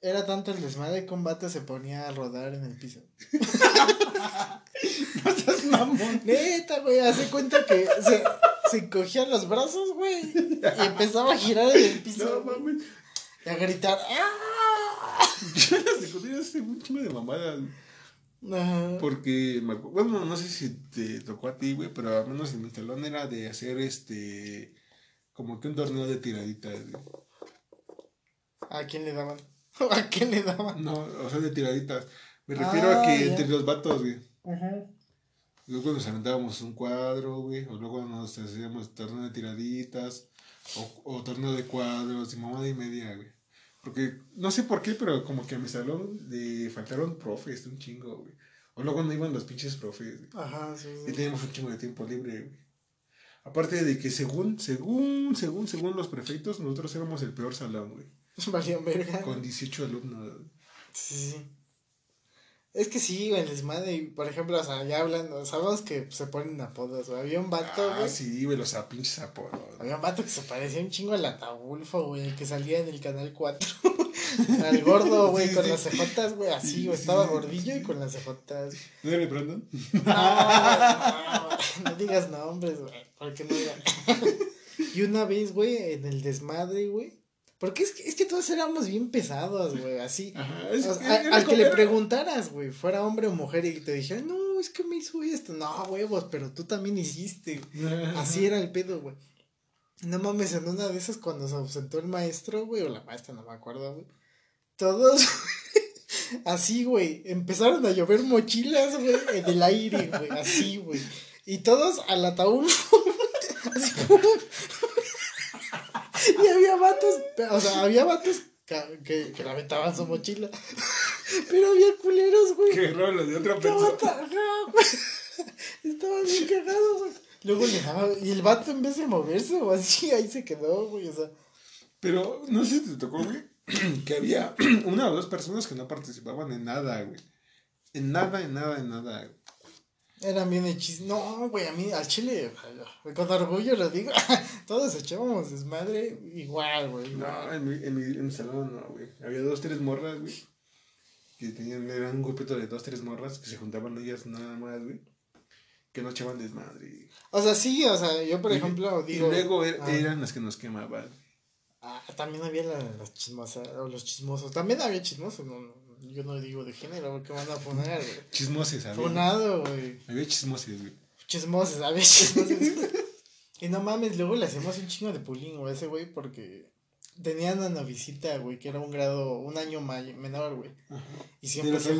Era tanto el desmadre de combate se ponía a rodar en el piso. No seas mamón. Neta, güey, hace cuenta que se, se encogían los brazos, güey. Y empezaba a girar en el piso. No mames. y a gritar. ¡Ah! Yo en la secundaria hice un chingo de mamadas. Ajá. Porque, bueno, no sé si te tocó a ti, güey, pero al menos en mi salón era de hacer este. Como que un torneo de tiraditas, güey. ¿A quién le daban? ¿A quién le daban? No, o sea, de tiraditas. Me refiero Ah, a que ya. entre los vatos, güey. Ajá. Luego nos aventábamos un cuadro, güey. O luego nos hacíamos torneo de tiraditas. O, o torneo de cuadros y mamada y media, güey. Porque no sé por qué, pero como que a mi salón le faltaron profes, un chingo, güey. O luego no iban los pinches profes. güey. Ajá, sí, Y teníamos un chingo de tiempo libre, güey. Aparte de que según, según, según, según los prefectos, nosotros éramos el peor salón, güey. Valió verga. Con 18 alumnos. Sí, sí. Es que sí, güey, el desmadre, y, por ejemplo, o sea, ya hablando, sabemos que se ponen apodos, güey. Había un vato, Ah, güey. sí, güey, los a- pinches apodos. Había un vato que se parecía un chingo al Ataulfo, güey, el que salía en el canal 4. al gordo, güey, Sí, con sí. las cejotas, güey, así, Sí, güey, sí, estaba gordillo y con las cejotas. ¿No era Brandon? No, no, no digas nombres, güey, porque no digan. y una vez, güey, en el desmadre, güey. Porque es que, es que todos éramos bien pesados, güey, así. Ajá, es O que sea, a- era al que le preguntaras, güey, fuera hombre o mujer y te dijera, no, es que me hizo esto. No, huevos, pero tú también hiciste. Así era el pedo, güey. No mames, en una de esas cuando se ausentó el maestro, güey, o la maestra, no me acuerdo, güey. Todos, así, güey, empezaron a llover mochilas, güey, en el aire, güey, así, güey. Y todos al ataúd, así como... y había vatos, o sea, había vatos que, que le aventaban su mochila. Pero había culeros, güey. Raro lo de otra persona. cagado, güey. Estaba bien cagado, güey. Luego le daba, y el vato en vez de moverse o así, ahí se quedó, güey, o sea. Pero no sé si te tocó, güey, que había una o dos personas que no participaban en nada, güey. En nada, en nada, en nada. güey. Eran bien hechizos. No, güey, a mí, al chile, con orgullo lo digo, todos echábamos desmadre igual, güey. No, en mi, en mi, en mi salón no, güey. Había dos, tres morras, güey. Que tenían, eran un grupito de dos, tres morras que se juntaban ellas nada más, güey. Que no echaban desmadre. O sea, sí, o sea, yo por Y- ejemplo digo. y luego er- ah, eran las que nos quemaban. ah, también había la, las chismosas, o los chismosos. También había chismosos, no, no, yo no digo de género, porque van a poner. Chismoses, había. Funado, güey. Había chismoses, güey. Chismosos, había chismosos. y no mames, luego le hacemos un chingo de pulín, güey, a ese güey, porque tenía una novicita, güey, que era un grado, un año may- menor, güey. Y ¿De siempre la se...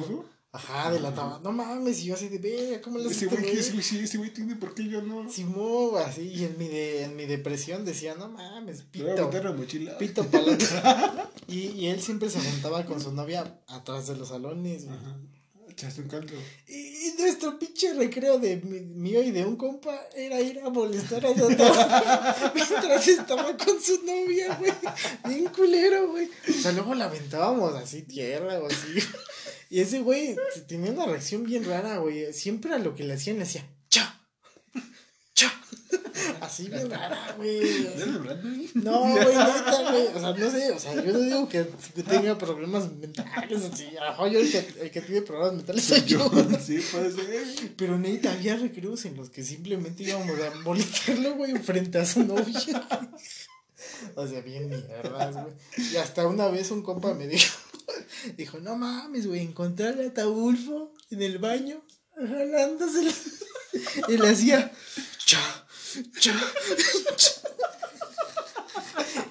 Ajá, de la taba. No mames, y yo así de, verga, ¿cómo le haces Ese güey, que ese güey? güey, sí, ese güey tiene, ¿por qué yo no? Simón, así, y en mi, de, en mi depresión decía, no mames, Te voy a pito. la mochila. Pito palato. y, y él siempre se juntaba con su novia atrás de los salones, güey. Ajá. Echaste un caldo. Y, y nuestro pinche recreo de mi- mío y de un compa era ir a molestar a Dota mientras estaba con su novia, güey. Bien culero, güey. O sea, luego la aventábamos así tierra o así. Y ese güey tenía una reacción bien rara, güey. Siempre a lo que le hacían le hacía cha, cha. Así bien rara, güey. ¿No güey, neta, güey. O sea, no sé, o sea, yo no digo que, que tenga problemas mentales, así. A lo mejor yo el que, el que tiene problemas mentales soy yo. Sí, puede ser. Pero neta, había recreos en los que simplemente íbamos a molestarlo, güey, frente a su novia. O sea, bien mierdas, güey. Y hasta una vez un compa me dijo, dijo, no mames, güey, encontré al Ataulfo en el baño, jalándosela. Y le hacía, cha, cha, cha.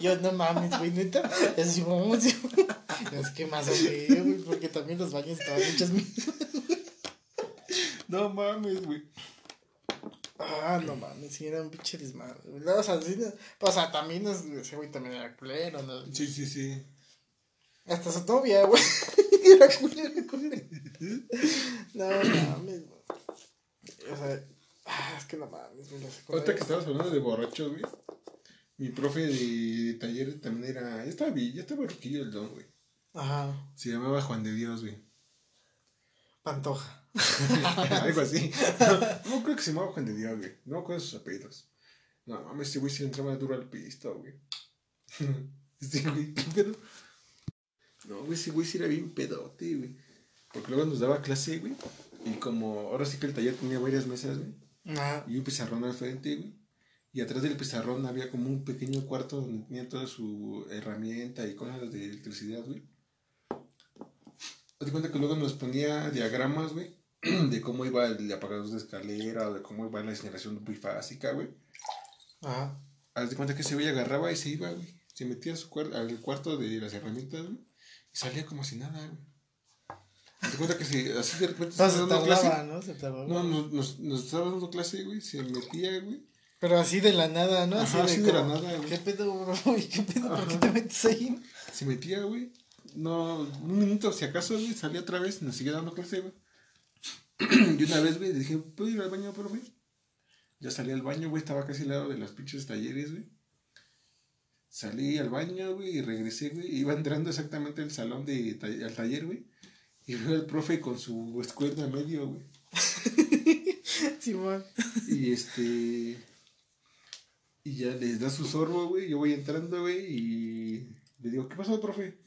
Yo, no mames, güey, neta. Y así, vamos, es que más güey, porque también los baños estaban hechos. No mames, güey. Ah, no mames, sí, era un pinche desmadre. o sea, sí, no- o sea, también es- ese güey también era culero, ¿no? Sí, sí, sí. Hasta su novia, güey. era culero. No mames, güey. O sea, ah, es que no mames, güey. Ahorita que estabas hablando de borrachos, güey. Mi profe de taller también era. Ya estaba bien, ya estaba roquillo el don, güey. Ajá, Se llamaba Juan de Dios, güey. Pantoja. Algo así. No, no creo que se llamaba Juan de Dios, güey. No de sus apellidos. No mames, ese güey sí le entraba duro al pisto, güey. Este güey, ¿qué pedo? No, güey, ese güey sí era bien pedote, güey. Porque luego nos daba clase, güey. Y como ahora sí que el taller tenía varias mesas, güey. Ajá. Y un pizarrón al frente, güey. Y atrás del pizarrón había como un pequeño cuarto donde tenía toda su herramienta y cosas de electricidad, güey. Haz de cuenta que luego nos ponía diagramas, güey, de cómo iba el apagador de escalera o de cómo iba la incineración bifásica, güey. Ajá. Haz de cuenta que ese güey agarraba y se iba, güey. Se metía a su al cuarto de las herramientas, güey. Y salía como si nada, güey. De cuenta que se, así de repente se estaba dando clase. ¿no? Se nos, nos, nos estaba dando clase, güey. Se metía, güey. Pero así de la nada, ¿no? Ajá, así de la nada, güey. ¿Qué pedo, güey? ¿Qué pedo? ¿Por qué te metes ahí? Se metía, güey. No, un minuto, si acaso, güey, salía otra vez y nos seguía dando clase, güey. y una vez, güey, le dije, ¿puedo ir al baño, profe? Ya salí al baño, güey, estaba casi al lado de los pinches talleres, güey. Salí al baño, güey, y regresé, güey. Iba entrando exactamente al salón de al taller, güey. Y veo al profe con su escuela medio, güey. Simón. Y este. Y ya les da su sorbo, güey. Yo voy entrando, güey. Y le digo, ¿qué pasó, profe?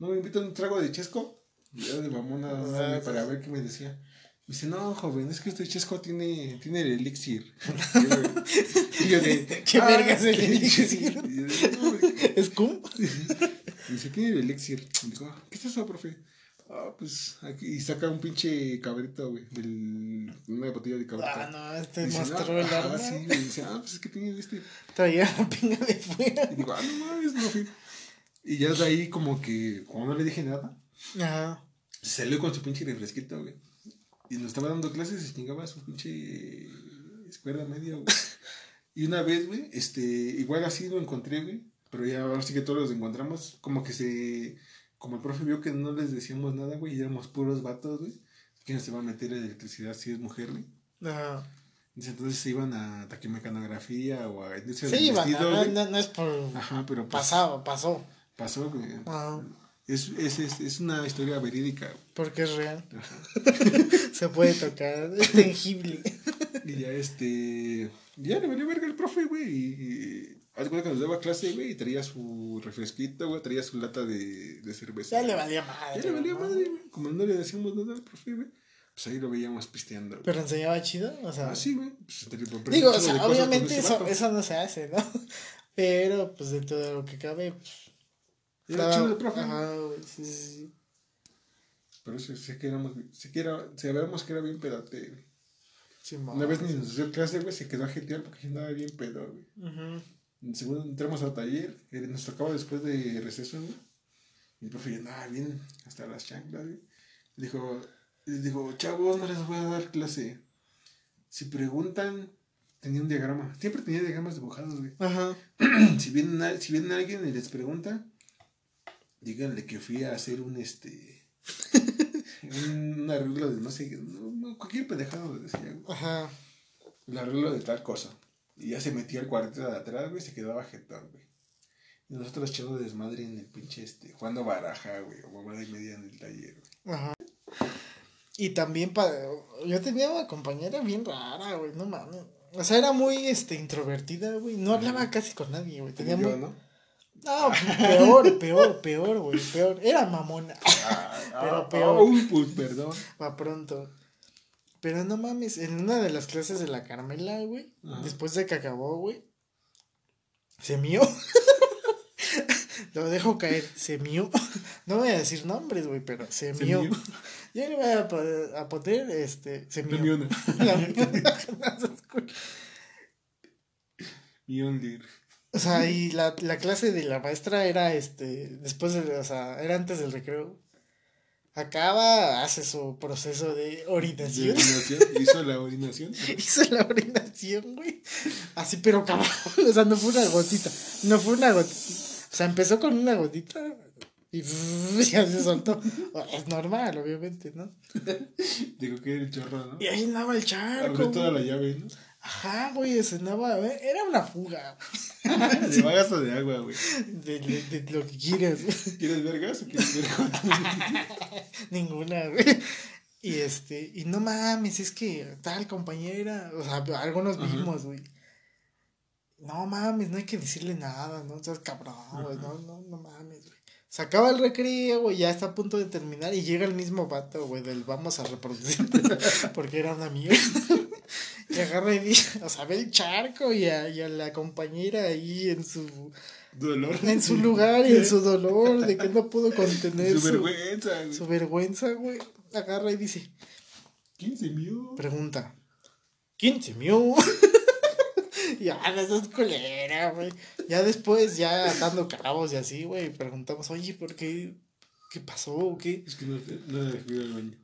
¿No me invitan un trago de chesco? Y yo de mamona Ah, para ver qué me decía. Me dice, no, joven, es que este chesco tiene, tiene el elixir. y yo de, ¿Qué "Ah, vergas el sí". elixir? Y yo de, "No, güey". ¿Es cum? Y dice, tiene el elixir. Y digo, "Ah, ¿qué es eso, profe? Ah, pues aquí. Y saca un pinche cabrito, güey. Del, una botella de cabrito. Ah, no, este Dice, mostró "No, el arma. sí, güey. Dice, ah, pues es que tiene este. Traía la pinga de fuera. Y digo, ah, no mames, profe. Y ya de ahí, como que, como no le dije nada, Ajá. salió con su pinche refresquito, güey. Y nos estaba dando clases y se chingaba su pinche escuela media, güey. Y una vez, güey, este, igual así lo encontré, güey. Pero ya ahora sí que todos los encontramos. Como que se. Como el profe vio que no les decíamos nada, güey, y éramos puros vatos, güey. ¿Quién se va a meter en electricidad si es mujer, güey? Ajá. Dice, Entonces se iban a taquimecanografía o a Sí, no, güey. no, no es por Ajá, pero pues, pasado, pasó. pasó, güey. Ajá. Es, es, es, es una historia verídica. güey. Porque es real. Se puede tocar. Es tangible. Y ya este. Ya le valió verga el profe, güey. Y, y haz de cuenta que nos daba clase, güey, y traía su refresquito, güey, traía su lata de, de cerveza. Ya le valía madre. Ya le valía madre, güey. Como no le decíamos nada al profe, güey, pues ahí lo veíamos pisteando. güey. Pero enseñaba chido, o sea. Ah, sí, güey. Pues, digo, o sea, obviamente eso, eso no se hace, ¿no? Pero, pues, de lo que cabe, pues. Era estaba- chido el profe. Ajá, güey, sí, sí, sí. Pero eso sé que éramos, sé que era, sabíamos que era bien pedote, güey. Simón. Una vez ni nos dio clase, güey, se quedó a jetear porque andaba bien pedo, güey. En segundo entramos al taller, eh, nos tocaba después de receso, güey. Y el profe ya andaba bien hasta las chanclas, güey. Dijo, dijo, chavos, no les voy a dar clase. Si preguntan, tenía un diagrama. Siempre tenía diagramas dibujados, güey. Ajá. si viene, a- si viene alguien y les pregunta, díganle que fui a hacer un este. un, arreglo de no sé, cualquier pendejado decía, güey. Ajá. El arreglo de tal cosa. Y ya se metía el cuarto de atrás, güey, se quedaba jetón, güey. Y nosotros echando desmadre en el pinche este, jugando baraja, güey, o mamada y media en el taller, güey. Ajá. Y también pa- yo tenía una compañera bien rara, güey, no mames. O sea, era muy este introvertida, güey. No hablaba casi con nadie, güey. Tenía Yo, muy... ¿no? No, peor, peor, peor, güey, peor. Era mamona. Pero Ah, peor. ah, uy, pues perdón. Pa' pronto. Pero no mames, en una de las clases de la Carmela, güey, Ajá. después de que acabó, güey, se mió. Lo dejo caer, se mió. No voy a decir nombres, güey, pero se, mió. Yo le voy a, poner- a poner, este, se. Miona. La miona. O sea, y la, la clase de la maestra era, este, después de, o sea, era antes del recreo. Acaba, hace su proceso de De orinación. orinación, Hizo la orinación. Hizo la orinación, güey. Así, pero cabrón. O sea, no fue una gotita. No fue una gotita. O sea, empezó con una gotita y ya se soltó. Es normal, obviamente, ¿no? Digo que era el chorro, ¿no? Y ahí andaba el charco. Abrió toda la llave, ¿no? Ajá, güey, se andaba. Era una fuga De bagazo de agua, güey. de, de, de lo que quieras. güey. ¿Quieres ver gas o quieres ver gas? Ninguna, güey. Y este, y no mames, es que tal compañera, o sea, algunos vimos, güey. No mames, no hay que decirle nada, no seas cabrón, güey, no, no, no mames, güey. Se acaba el recreo, güey, ya está a punto de terminar y llega el mismo vato, güey, del vamos a reproducir, porque era una mierda. Y agarra y dice, o sea, ve el charco y a, y a la compañera ahí en su, Dolor. en su lugar y en su dolor de que no pudo contener Su su, vergüenza, güey. su vergüenza, güey. Agarra y dice, ¿Quién se mió? pregunta, ¿quién se mió? ya, eso es culera, güey. Ya después, ya dando cabos y así, güey, preguntamos, oye, ¿por qué? ¿Qué pasó o qué? Es que no, no ir al baño.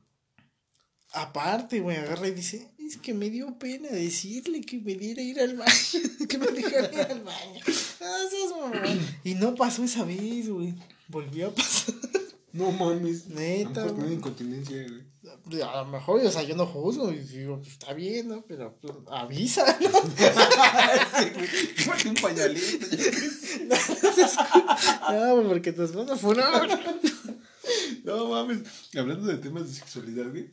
Aparte, güey, agarra y dice, es que me dio pena decirle que me diera ir al baño, que me dejara ir al baño. Ah, seas mamón. Y no pasó esa vez, güey. Volvió a pasar. No mames. Neta, A lo mejor incontinencia, güey. A lo mejor, o sea, yo no juzgo y digo, pues, está bien, ¿no? Pero pues, avisa, ¿no? un pañalito. No, porque tu esposa fue una... No mames. Hablando de temas de sexualidad, güey.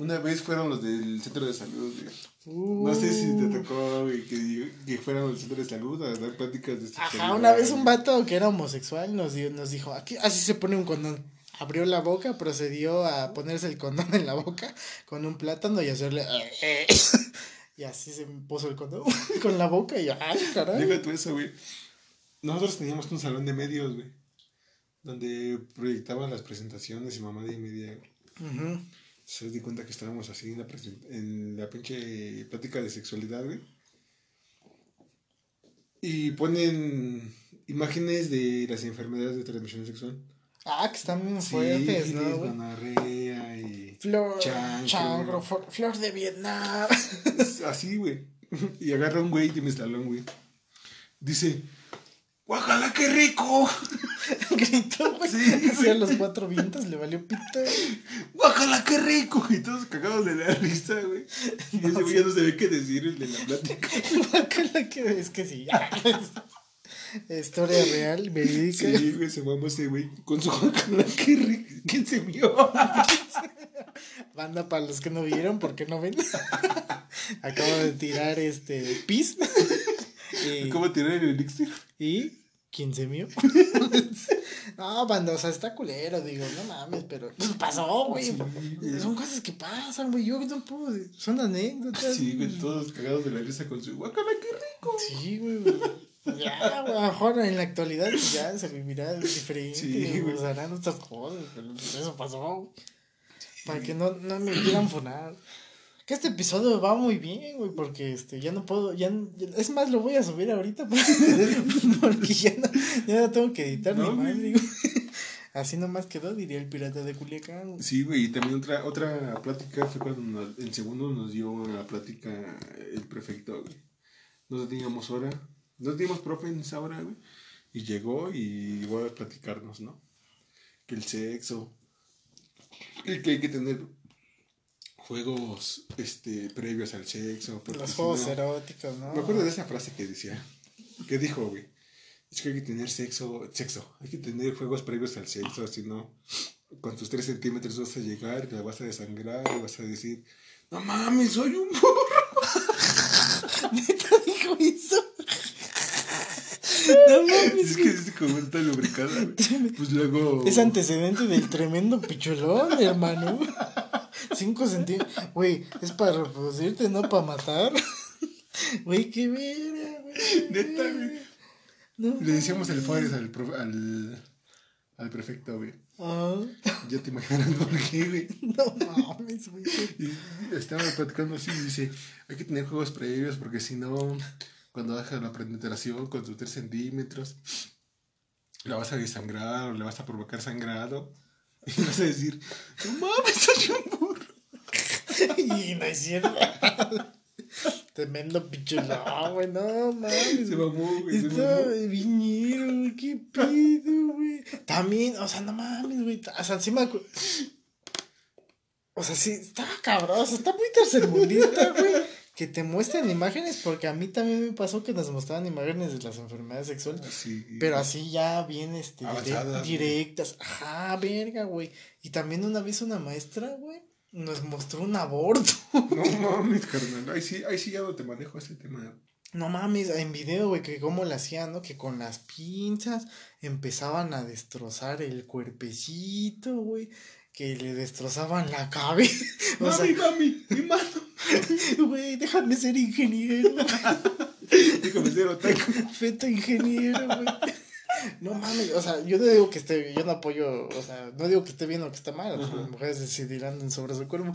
Una vez fueron los del centro de salud, güey. No sé si te tocó, güey, que, que fueran al centro de salud a dar pláticas de sexualidad. Ajá, una vez un vato que era homosexual nos, dio, nos dijo, aquí así se pone un condón. Abrió la boca, procedió a ponerse el condón en la boca con un plátano y hacerle... y así se puso el condón con la boca y ay, caray. Deja tú eso, güey. Nosotros teníamos un salón de medios, güey. Donde proyectaban las presentaciones y mamá de media, güey. Ujú. Se di cuenta que estábamos así en la, en la pinche plática de sexualidad, güey. Y ponen imágenes de las enfermedades de transmisión sexual. Ah, que están bien fuertes, Sífilis, ¿no? güey? gonorrea y... Flor, Chancro. chancro, flor, flor de Vietnam. Así, güey. Y agarra un güey de mi salón, güey. Dice, ¡Guájala, qué rico! Gritó, güey. Sí, Sí, a los cuatro vientos le valió pito. ¡Guájala, qué rico! Y todos cagados de la risa, güey. Y ese güey ya no se ve qué decir el de la plática. Guácala, que es que sí. Historia real, verídica. Sí, güey, se mamó ese güey con su guácala, qué rico. ¿Quién se vio? Banda para los que no vieron, porque no ven? Acabo de tirar este pis. y, ¿Cómo tirar el elixir? y ¿quién se vio? no, banda, o sea, está culero, digo, no mames, pero pues pasó, güey. Sí. Son cosas que pasan, güey. Yo no puedo, son anécdotas. Sí, güey, todos cagados de la risa con su guácala, qué rico. Sí, güey. güey. Ya, güey, a lo mejor en la actualidad pues, ya se vivirá diferente, Sí, sí, güey. usarán otras cosas, pero eso pasó. güey. Para que no, no me quieran funar. Que este episodio va muy bien, güey, porque este, ya no puedo, ya, es más, lo voy a subir ahorita porque, porque ya, no, ya no tengo que editar No, ni más, güey. digo. Así nomás quedó, diría el pirata de Culiacán. Sí, güey, y también otra, otra plática fue cuando nos- en segundo nos dio la plática el prefecto, güey. No teníamos hora, no teníamos profe en esa hora, güey. Y llegó y iba a platicarnos, ¿no? Que el sexo, que hay que tener juegos este, previos al sexo. porque Los si juegos no- eróticos, ¿no? Me acuerdo de esa frase que decía, que dijo, güey. Es que hay que tener sexo, sexo, hay que tener juegos previos al sexo, si no, con tus 3 centímetros vas a llegar, te vas a desangrar, y vas a decir, no mames, soy un burro. ¿Neta dijo eso? no mames, Es que es como está lubricada, güey. Pues luego... Es antecedente del tremendo picholón, hermano. Cinco centímetros. Güey, es para reproducirte, no para matar. Güey, qué vera, güey. Neta, güey. No. Le decíamos el Fares al, profe- al, al prefecto, güey. Ah, Ya te imaginas por qué, güey. no mames, güey. Y estábamos platicando así y dice, hay que tener juegos previos porque si no, cuando bajas la penetración con tus 3 centímetros, la vas a desangrar o le vas a provocar sangrado. Y vas a decir, no mames, soy un burro. Y no es cierto. Tremendo picholón, güey. No mames. Se mamó, güey. se Está mamó. viñero, güey, qué pedo, güey. También, o sea, no mames, güey. O sea, acu- O sea, sí, está cabrón, o sea, está muy tercermundista, güey. Que te muestren imágenes, porque a mí también me pasó que nos mostraban imágenes de las enfermedades sexuales. Sí. Pero así ya bien, este, güey. directas. Ajá, verga, güey. Y también una vez una maestra, güey, nos mostró un aborto. No mames, carnal. Ahí sí, ahí sí ya no te manejo ese tema. No mames, en video, güey, que cómo le hacían, ¿no? Que con las pinzas empezaban a destrozar el cuerpecito, güey. Que le destrozaban la cabeza. O Mami, sea, mami, mi mano. güey, déjame ser ingeniero. Déjame ser otaku. Feto ingeniero, güey. No mames, o sea, yo no digo que esté, yo no apoyo, o sea, no digo que esté bien o que esté mal, las mujeres decidirán sobre su cuerpo,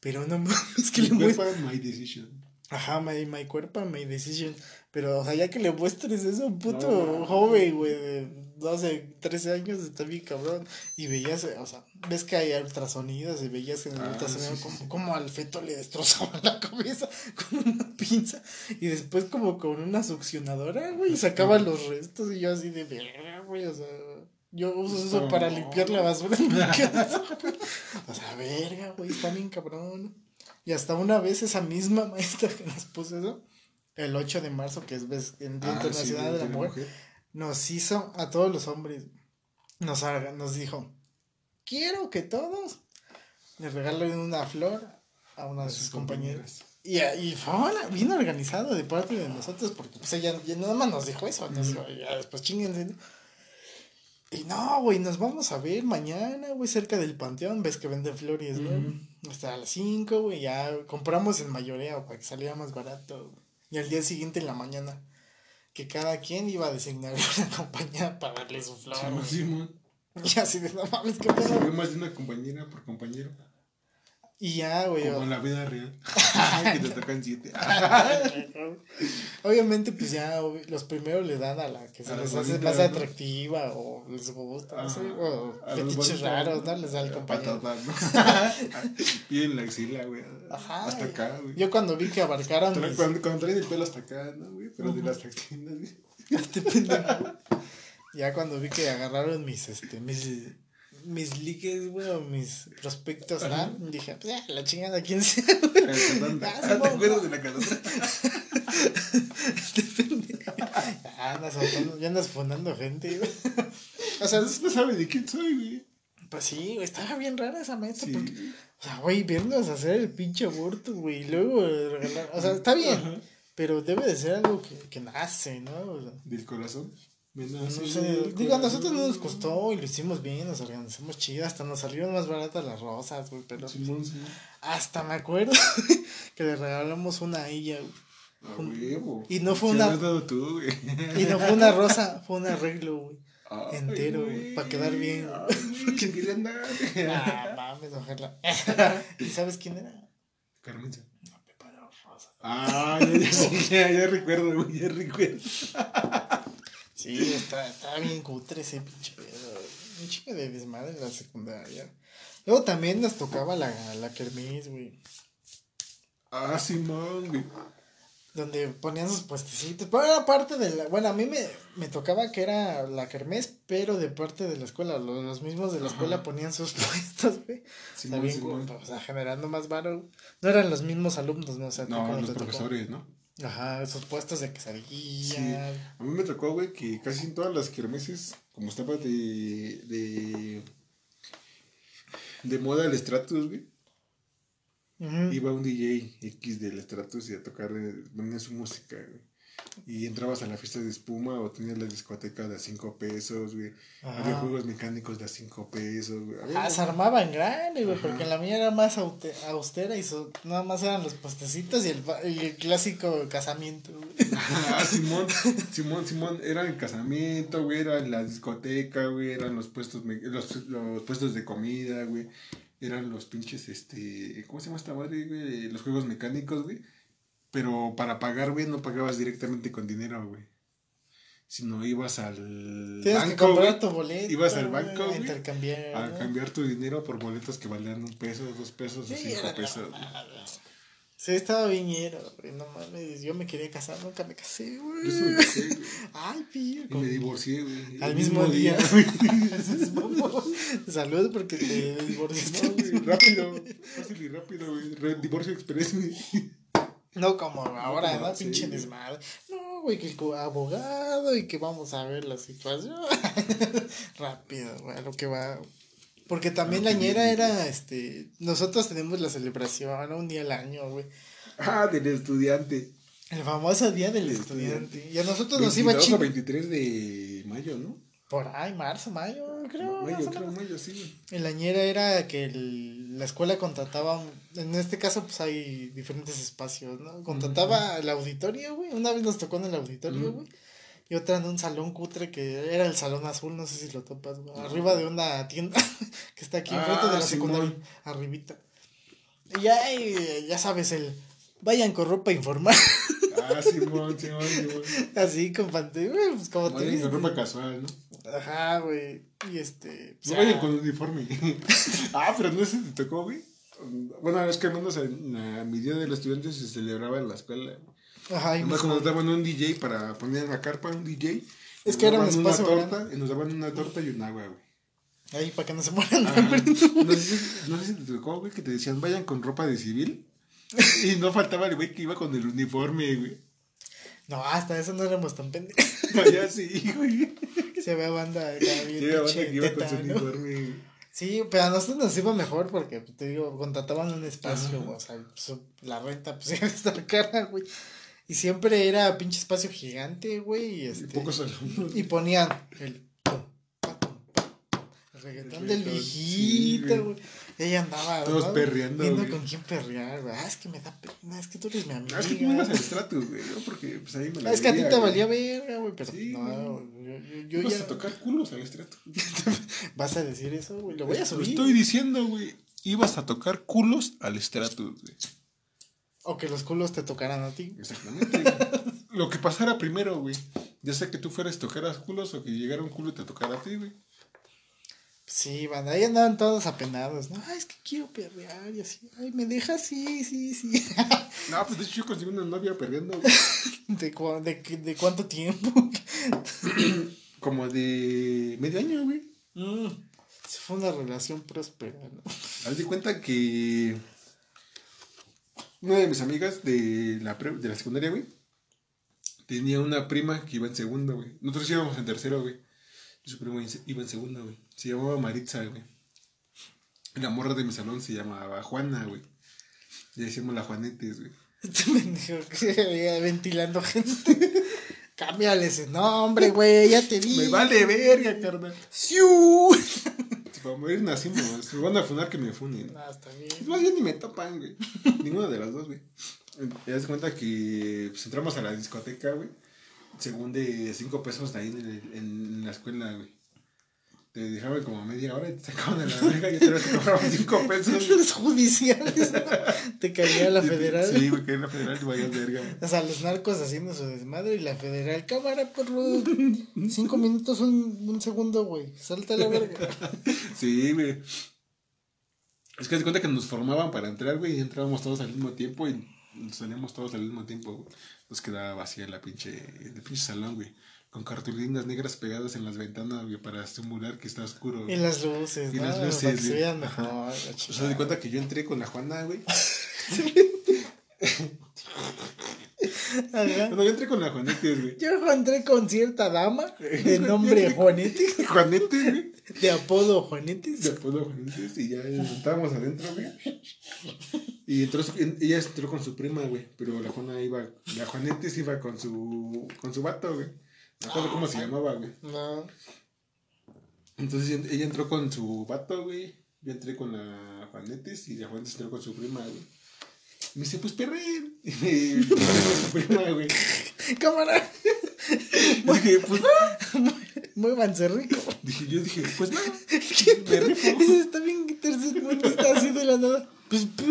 pero no mames, que le Mi muestran. cuerpo, my decision. Ajá, my, my cuerpo, my decision. Pero, o sea, ya que le muestres eso a un puto joven, güey, de 12, 13 años, está bien cabrón. Y veías, o sea, ves que hay ultrasonidos y veías en el Ah, ultrasonido sí, como, sí, sí. como al feto le destrozaban la cabeza con una pinza. Y después como con una succionadora, güey, y sacaban los restos. Y yo así de verga, güey, o sea... Yo uso eso No. para limpiar la basura en mi casa. O sea, verga, güey, está bien cabrón. Y hasta una vez esa misma maestra que nos puso eso, el 8 de marzo, que es ves, el Día Ah, sí, Internacional de la Día Mujer, nos hizo a todos los hombres, nos, dijo, quiero que todos le regalen una flor a una de sus compañeras. Y, y fue bien organizado de parte de nosotros, porque pues ella ya nada más nos dijo eso, nos dijo, ya después chinguense. Y no, güey, nos vamos a ver mañana, güey, cerca del panteón, ves que venden flores, ¿no? Ujú. Hasta a las 5, güey, ya compramos en mayoreo para que saliera más barato. güey. Y al día siguiente en la mañana, que cada quien iba a designar una compañía para darle su flor. Güey. Simón. Y así de, no mames, qué pedo. más de una compañera por compañero. Y ya, güey. Como en la vida real. que te tocan siete. Obviamente, pues ya los primeros le dan a la que se A les hace más atractiva o les gusta, no sé, o fetiches raros, ¿no? Les da el compañero. Patata, ¿no? Piden la axila, güey. Ajá. Hasta acá, güey. Yo cuando vi que abarcaron Tra- mis- Cuando, cuando traen el pelo hasta acá, ¿no, güey? Pero de las axilas, güey. Este pendejo. Ya cuando vi que agarraron mis, este, mis, mis ligues, güey, o mis prospectos, Ajá. ¿no? Dije, pues ya, la chingada, ¿quién sea? Cantante. Ah, ¿Te acuerdas de la. Ya andas, fundando- ya andas fundando gente, güey. O sea, No sabe de quién soy, güey. pues sí, güey, estaba bien rara esa maestra. Sí. Porque, o sea, güey, vernos hacer el pinche aborto, güey, y luego regalar. O sea, está bien, Ajá. pero debe de ser algo que, que nace, ¿no? O sea, Del corazón. No sé, digo, a nosotros no nos costó y lo hicimos bien, nos organizamos chido, hasta nos salieron más baratas las rosas, güey, pero Simón, Simón. hasta me acuerdo que le regalamos una a ella, güey. Huevo. Y no fue una- tú. Y no fue una rosa, fue un arreglo, güey. Entero, güey, pa' quedar bien. Ay, güey, ¿qué quería andar? Ah, mames, ojalá. ¿Y sabes quién era? Carmenza. No, Pepa de Rosa. Ah, ya, ya, sí, ya, ya recuerdo, güey, ya recuerdo. Sí, está, está bien cutre ese pinche pedo. Un chingo de desmadre en la secundaria. Luego también nos tocaba la, la kermés, güey. Ah, Simón, güey. Donde ponían sus puestecitos. Pero era parte de la. Bueno, a mí me, me tocaba que era la kermés, pero de parte de la escuela. Los, los mismos de la escuela Ajá. ponían sus puestos, güey. Simón, bien, Simón. güey, o sea, generando más varo. No eran los mismos alumnos, ¿no? O sea, No, los tocó. profesores, ¿no? Ajá, esos puestos de quesadilla. Sí. A mí me tocó, güey, que casi en todas las kermeses, como estaba de. de. de moda el Stratus, güey, iba un DJ X del Stratus y a tocar, ponía su música, güey. Y entrabas a la fiesta de espuma o tenías la discoteca de a 5 pesos, güey. Había Ajá. juegos mecánicos de a 5 pesos, güey. Había- Ah, se armaba en grande, güey, Ajá. porque la mía era más austera y so- nada más eran los postecitos y el, y el clásico casamiento, güey. Ah, Simón, Simón, Simón, era el casamiento, güey, era la discoteca, güey, eran los puestos, los, los puestos de comida, güey, eran los pinches, este, ¿cómo se llama esta madre, güey? Los juegos mecánicos, güey, pero para pagar, güey, no pagabas directamente con dinero, güey, sino ibas al Tienes que banco, comprar güey, tu boleto. ibas al banco, a güey, intercambiar. a ¿no? cambiar tu dinero por boletos que valían un peso, dos pesos o cinco pesos. Sí, estaba viñero, güey, no mames, yo me quería casar, nunca me casé, güey. Yo sí me casé, güey, Ay, y me divorcié, güey. Al el mismo día. güey. Salud porque te divorciaste. No, güey, rápido, fácil y rápido, güey. Divorcio express, güey. No como ahora, como- ¿no? sí, Pinche desmadre. No, güey, que el abogado y que vamos a ver la situación. Rápido, güey, lo que va. Porque también la Lo que ñera era, este, nosotros tenemos la celebración, ¿no? un día al año, güey. Ah, del estudiante. El famoso día del estudiante. Y a nosotros nos iba 22 o chido. 23 de mayo, ¿no? Por ahí, marzo, mayo, creo. mayo, creo, mayo, sí. güey. En la ñera era que el- la escuela contrataba, en este caso pues hay diferentes espacios, ¿no? Contrataba el auditorio, güey, una vez nos tocó en el auditorio, güey, y otra en un salón cutre que era el salón azul, no sé si lo topas, güey, arriba de una tienda que está aquí Ah, enfrente de la secundaria, arribita. Y ya, y ya sabes, el vayan con ropa informal. Ah, Simón, Simón, Simón. Así, con pantalla, pues como Vayan con ropa casual, ¿no? Ajá, güey. Y este. No o sea, vayan con uniforme. ah, pero no si te tocó, güey. Bueno, es que al menos en, a mi día del estudiante se celebraba en la escuela. Ajá, y Además, nos- daban un DJ para poner en la carpa, un DJ. Es que era un daban una espacio torta, y nos daban una torta y un agua, güey. Ahí, para que no se mueran. de. No sé, no sé si te tocó, güey, que te decían vayan con ropa de civil. Y no faltaba el güey que iba con el uniforme, güey. No, hasta eso no éramos tan pendejos. Sí, güey. Se ve banda bien Sí, banda que iba con teta, su ¿no? uniforme, güey. Sí, pero a nosotros nos iba mejor porque, te digo, contrataban un espacio, Ajá. o sea, su- la renta, pues iba a estar cara, güey. Y siempre era pinche espacio gigante, güey, y Y este... pocos alumnos. Y ponían el... reggaetón El del viejito, güey. Ella andaba... Todos perreando, Viendo güey. con quién perrear, güey. Ah, es que me da pena, es que tú eres mi amiga. Ah, es que tú ibas al estratus, güey, ¿no? Porque pues ahí me la Ah, es que a ti te valía verga, güey, pero Sí, no, güey. yo, yo, yo Ibas ya... a tocar culos al estratus. ¿Vas a decir eso, güey? Lo voy a Lo subir. estoy diciendo, güey. Ibas a tocar culos al estratus, güey. O que los culos te tocaran a ti. Exactamente. Lo que pasara primero, güey. Ya sea que tú fueras a tocar a culos o que llegara un culo y te tocara a ti, güey. Sí, banda, ahí andaban todos apenados. No, Ay, es que quiero perrear y así. Ay, ¿me dejas? Sí, sí, sí. No, pues de hecho yo conseguí una novia perdiendo, güey. ¿De, cu- de, de cuánto tiempo? Como de medio año, güey. Mm, fue una relación próspera, ¿no? Haz de cuenta que una de mis amigas de la, pre- de la secundaria, güey, tenía una prima que iba en segundo, güey. Nosotros íbamos en tercero, güey. Y su prima iba en segundo, güey. Se llamaba Maritza, güey. La morra de mi salón se llamaba Juana, güey. Le decíamos la Juanetes, güey. Este pendejo que veía ventilando gente. Cámbiale ese nombre, güey, ya te vi. Me vale verga, carnal. ¡Siu! Si para morir nacimos. Me van a funar que me funen. No, está bien. Más bien ni me topan, güey. Ninguna de las dos, güey. Te das cuenta que pues, entramos a la discoteca, güey. Según de cinco pesos de ahí en, el- en la escuela, güey. Te dejaban como media hora y te sacaban de la verga y te cobraban cinco pesos. Los judiciales. Te caía la federal. Sí, güey, en la federal te vayas verga. O sea, los narcos haciendo su desmadre y la federal, cámara, perro. Cinco minutos, un, un segundo, güey. Salta la verga. Sí, güey. Es que te cuenta que nos formaban para entrar, güey, y entrábamos todos al mismo tiempo y salíamos todos al mismo tiempo, güey. Nos quedaba vacía la pinche, el pinche salón, güey. Con cartulinas negras pegadas en las ventanas, güey, para simular que está oscuro. güey. Y las luces, Y ¿no? las luces, Para que se vean mejor. O sea, de cuenta que yo entré con la Juana, güey. Ajá. Yo entré con la Juanetes, güey. Yo entré con cierta dama de nombre Juanete, Juanetes, güey. de apodo Juanete. Se puso Juanetes y ya estábamos adentro, güey. Y entró, ella entró con su prima, güey. Pero la Juana iba, la Juanetes iba con su, con su vato, güey. No recuerdo cómo se llamaba, güey. No. Entonces ella- ella entró con su vato, güey. Yo entré con la Juanetes y la Juanetes entró con su prima, güey. Me dice, pues perren. Y me prima, güey. Cámara, Dije, pues muévanse rico. Dije, yo dije, pues no, rifo. Eso está bien tercermundista así de la nada. Pues, pues,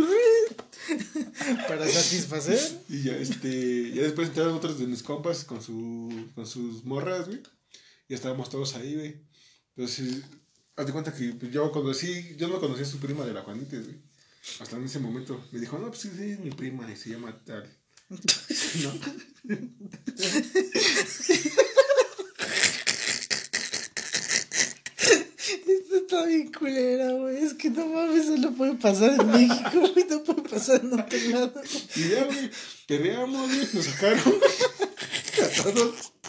para satisfacer. Y ya, este, ya después entraron otros de mis compas con su, con sus morras, güey. Y estábamos todos ahí, güey. Entonces, haz de cuenta que pues, yo conocí, yo no conocía a su prima de la Juanites, güey. Hasta en ese momento. Me dijo, no, pues sí, sí, es mi prima y se llama tal. ¿No? Esto está bien culera, güey. Es que no mames, solo puede pasar en México, güey. No puede pasar en otro lado. Y ya, güey, peleamos, güey, nos sacaron a todos.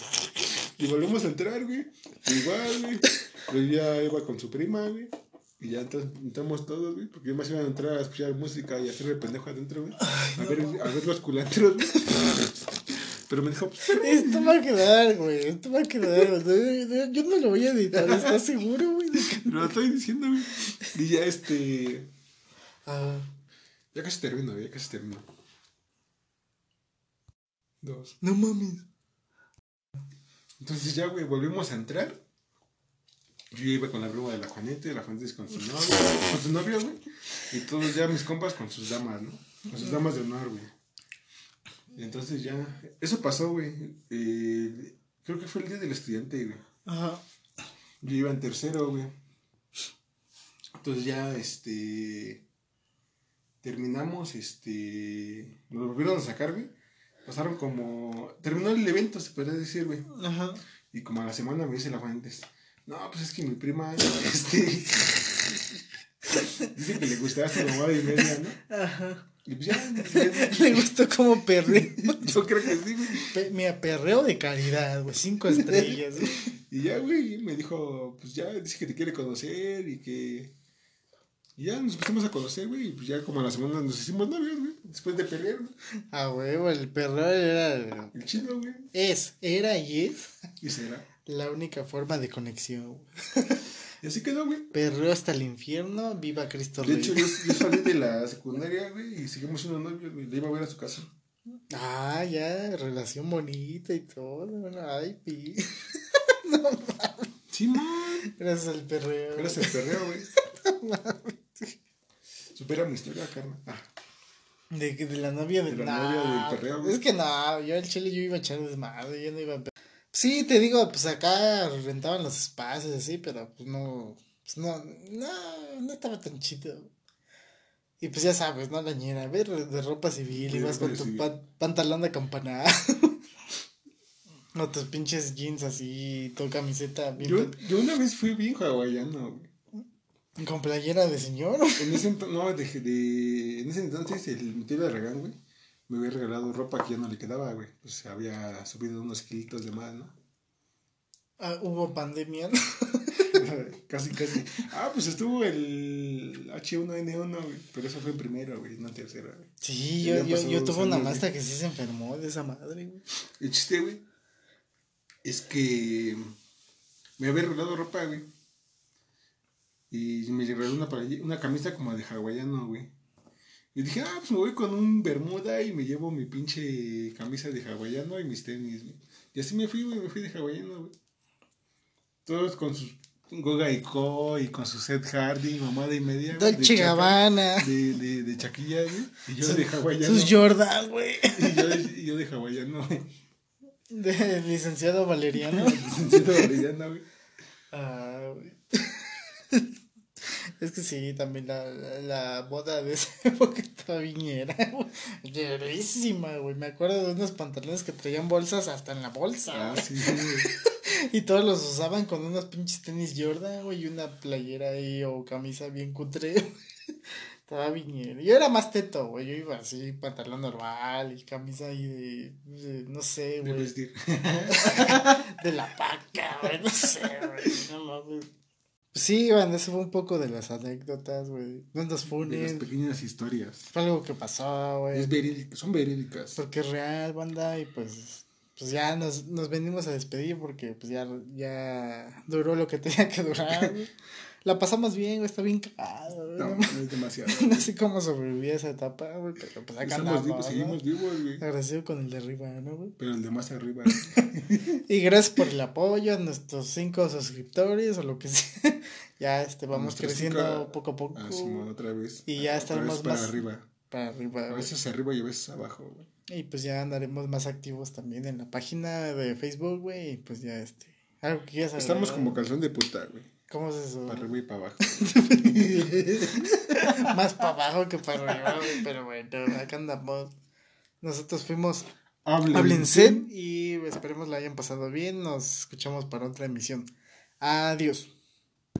Y volvimos a entrar, güey. Igual, güey. Pero ya iba con su prima, güey. Y ya entonces entramos todos, güey. Porque más iban a entrar a escuchar música y hacerme pendejo adentro, güey. A ver, a ver los culantros, güey. Pero me dijo, pues, Esto va a quedar, güey. Esto va a quedar. Yo no lo voy a editar, ¿estás seguro, güey? de lo estoy diciendo, güey. Y ya este. Ah, Ya casi termino, ya casi termino. Dos. no mames. Entonces ya, güey, volvimos a entrar. Yo iba con la broma de la Juanete, la Juanete con su novio, con su novio, güey. Y todos ya mis compas con sus damas, ¿no? Con sus damas de honor, güey. Entonces ya, eso pasó, güey. Eh, creo que fue el día del estudiante, güey. Ajá. Yo iba en tercero, güey. Entonces ya, este. Terminamos, este. Nos volvieron a sacar, güey. Pasaron como. Terminó el evento, se podría decir, güey. Ajá. Y como a la semana me dice la Fuentes. No, pues es que mi prima, este. dice que le gustaba su mamá y media, ¿no? Ajá. Y pues ya, Le gustó como perreo. yo creo que sí, güey. Pe- Mira, perreo de calidad, güey. Cinco estrellas. güey. Y ya, güey, me dijo, pues ya, dice que te quiere conocer y que... Y ya nos empezamos a conocer, güey, y pues ya como a la semana nos hicimos novios, güey, después de pelear, ¿no? Ah, huevo, el perreo era. El chino, güey, Es, era y es y será. La única forma de conexión. Y así quedó, güey. Perreo hasta el infierno, viva Cristo De Rey. hecho, yo, yo salí de la secundaria, güey, y seguimos siendo novios, güey, le iba a ver a su casa. Ah, ya, relación bonita y todo. bueno, Ay, pi. Sí, man. Gracias al perreo. Eres el perreo, güey. Supera mi historia, carnal. Ah, De, de la novia de, De la novia del perreo, güey. Es que no, yo al chile yo iba a echar desmadre, yo no iba a... Sí, te digo, pues acá rentaban los espacios así, pero pues no, pues no, no, no estaba tan chido. Y pues ya sabes, ¿no? La ñera, ver de ropa civil, Sí, ibas con tu pan- pantalón de campana. o tus pinches jeans así, tu camiseta bien yo, yo una vez fui bien hawaiano, güey. con playera de señor. En ese, no, de, de- en ese entonces el mi tío de Regán, güey, me había regalado ropa que ya no le quedaba, güey. Pues había subido unos kilitos de más, ¿no? Ah, hubo pandemia. ¿no? casi, casi. Ah, pues estuvo el H1N1, güey. Pero eso fue en primero, güey, no en tercero, güey. Sí, yo, yo, yo tuve una maestra que sí se enfermó de esa madre, güey. El chiste, güey, es que me había regalado ropa, güey. Y me regaló una, una camisa como de hawaiano, güey. Y dije, ah, pues me voy con un bermuda y me llevo mi pinche camisa de hawaiano y mis tenis, güey. Y así me fui, güey, me fui de hawaiano, güey. Todos con sus Goga y Co y con su Seth Hardy, mamada y media. güey, de Dolce chaca- Gabbana. De, de, de chaquilla, güey. Y yo de hawaiano. Sus Jordan, güey. Y yo, y yo de hawaiano, güey. De licenciado Valeriano. Licenciado Valeriano, güey. Ah, güey. Es que sí, también la, la, la boda de esa época estaba viñera, güey. Güey. Me acuerdo de unos pantalones que traían bolsas hasta en la bolsa. Ah, sí. Y todos los usaban con unos pinches tenis Jordan, güey, y una playera ahí o camisa bien cutre. Estaba viñero. Yo era más teto, güey. Yo iba así, pantalón normal y camisa ahí de, de- no sé, De güey. vestir. De la paca, güey. No sé, güey. No mames. Sí, bueno, eso fue un poco de las anécdotas, güey. No nos De las funen. pequeñas historias. Fue algo que pasó, güey. Verídica- son verídicas. Porque es real, banda, y pues, pues ya nos, nos venimos a despedir porque pues ya, ya duró lo que tenía que durar. La pasamos bien, güey, está bien cagado, güey. No, No, es demasiado. no sé cómo sobreviví a esa etapa, güey, pero pues acá andamos, vivos, ¿no? seguimos vivos, güey. Agradecido con el de arriba, ¿no, güey? Pero el de más arriba. Y gracias por el apoyo a nuestros cinco suscriptores o lo que sea. Ya este, vamos creciendo cinco- poco a poco Ah, otra vez. Y ya estaremos para más- arriba. para arriba. A güey. veces arriba y a veces abajo, güey. Y pues ya andaremos más activos también en la página de Facebook, güey. Y pues ya este. Algo que quieras Estamos como calzón de puta, güey. ¿Cómo es eso? Para arriba y para abajo. más para abajo que para arriba. Pero bueno, acá andamos. Nosotros fuimos Háblense y esperemos la hayan pasado bien. Nos escuchamos para otra emisión. Adiós.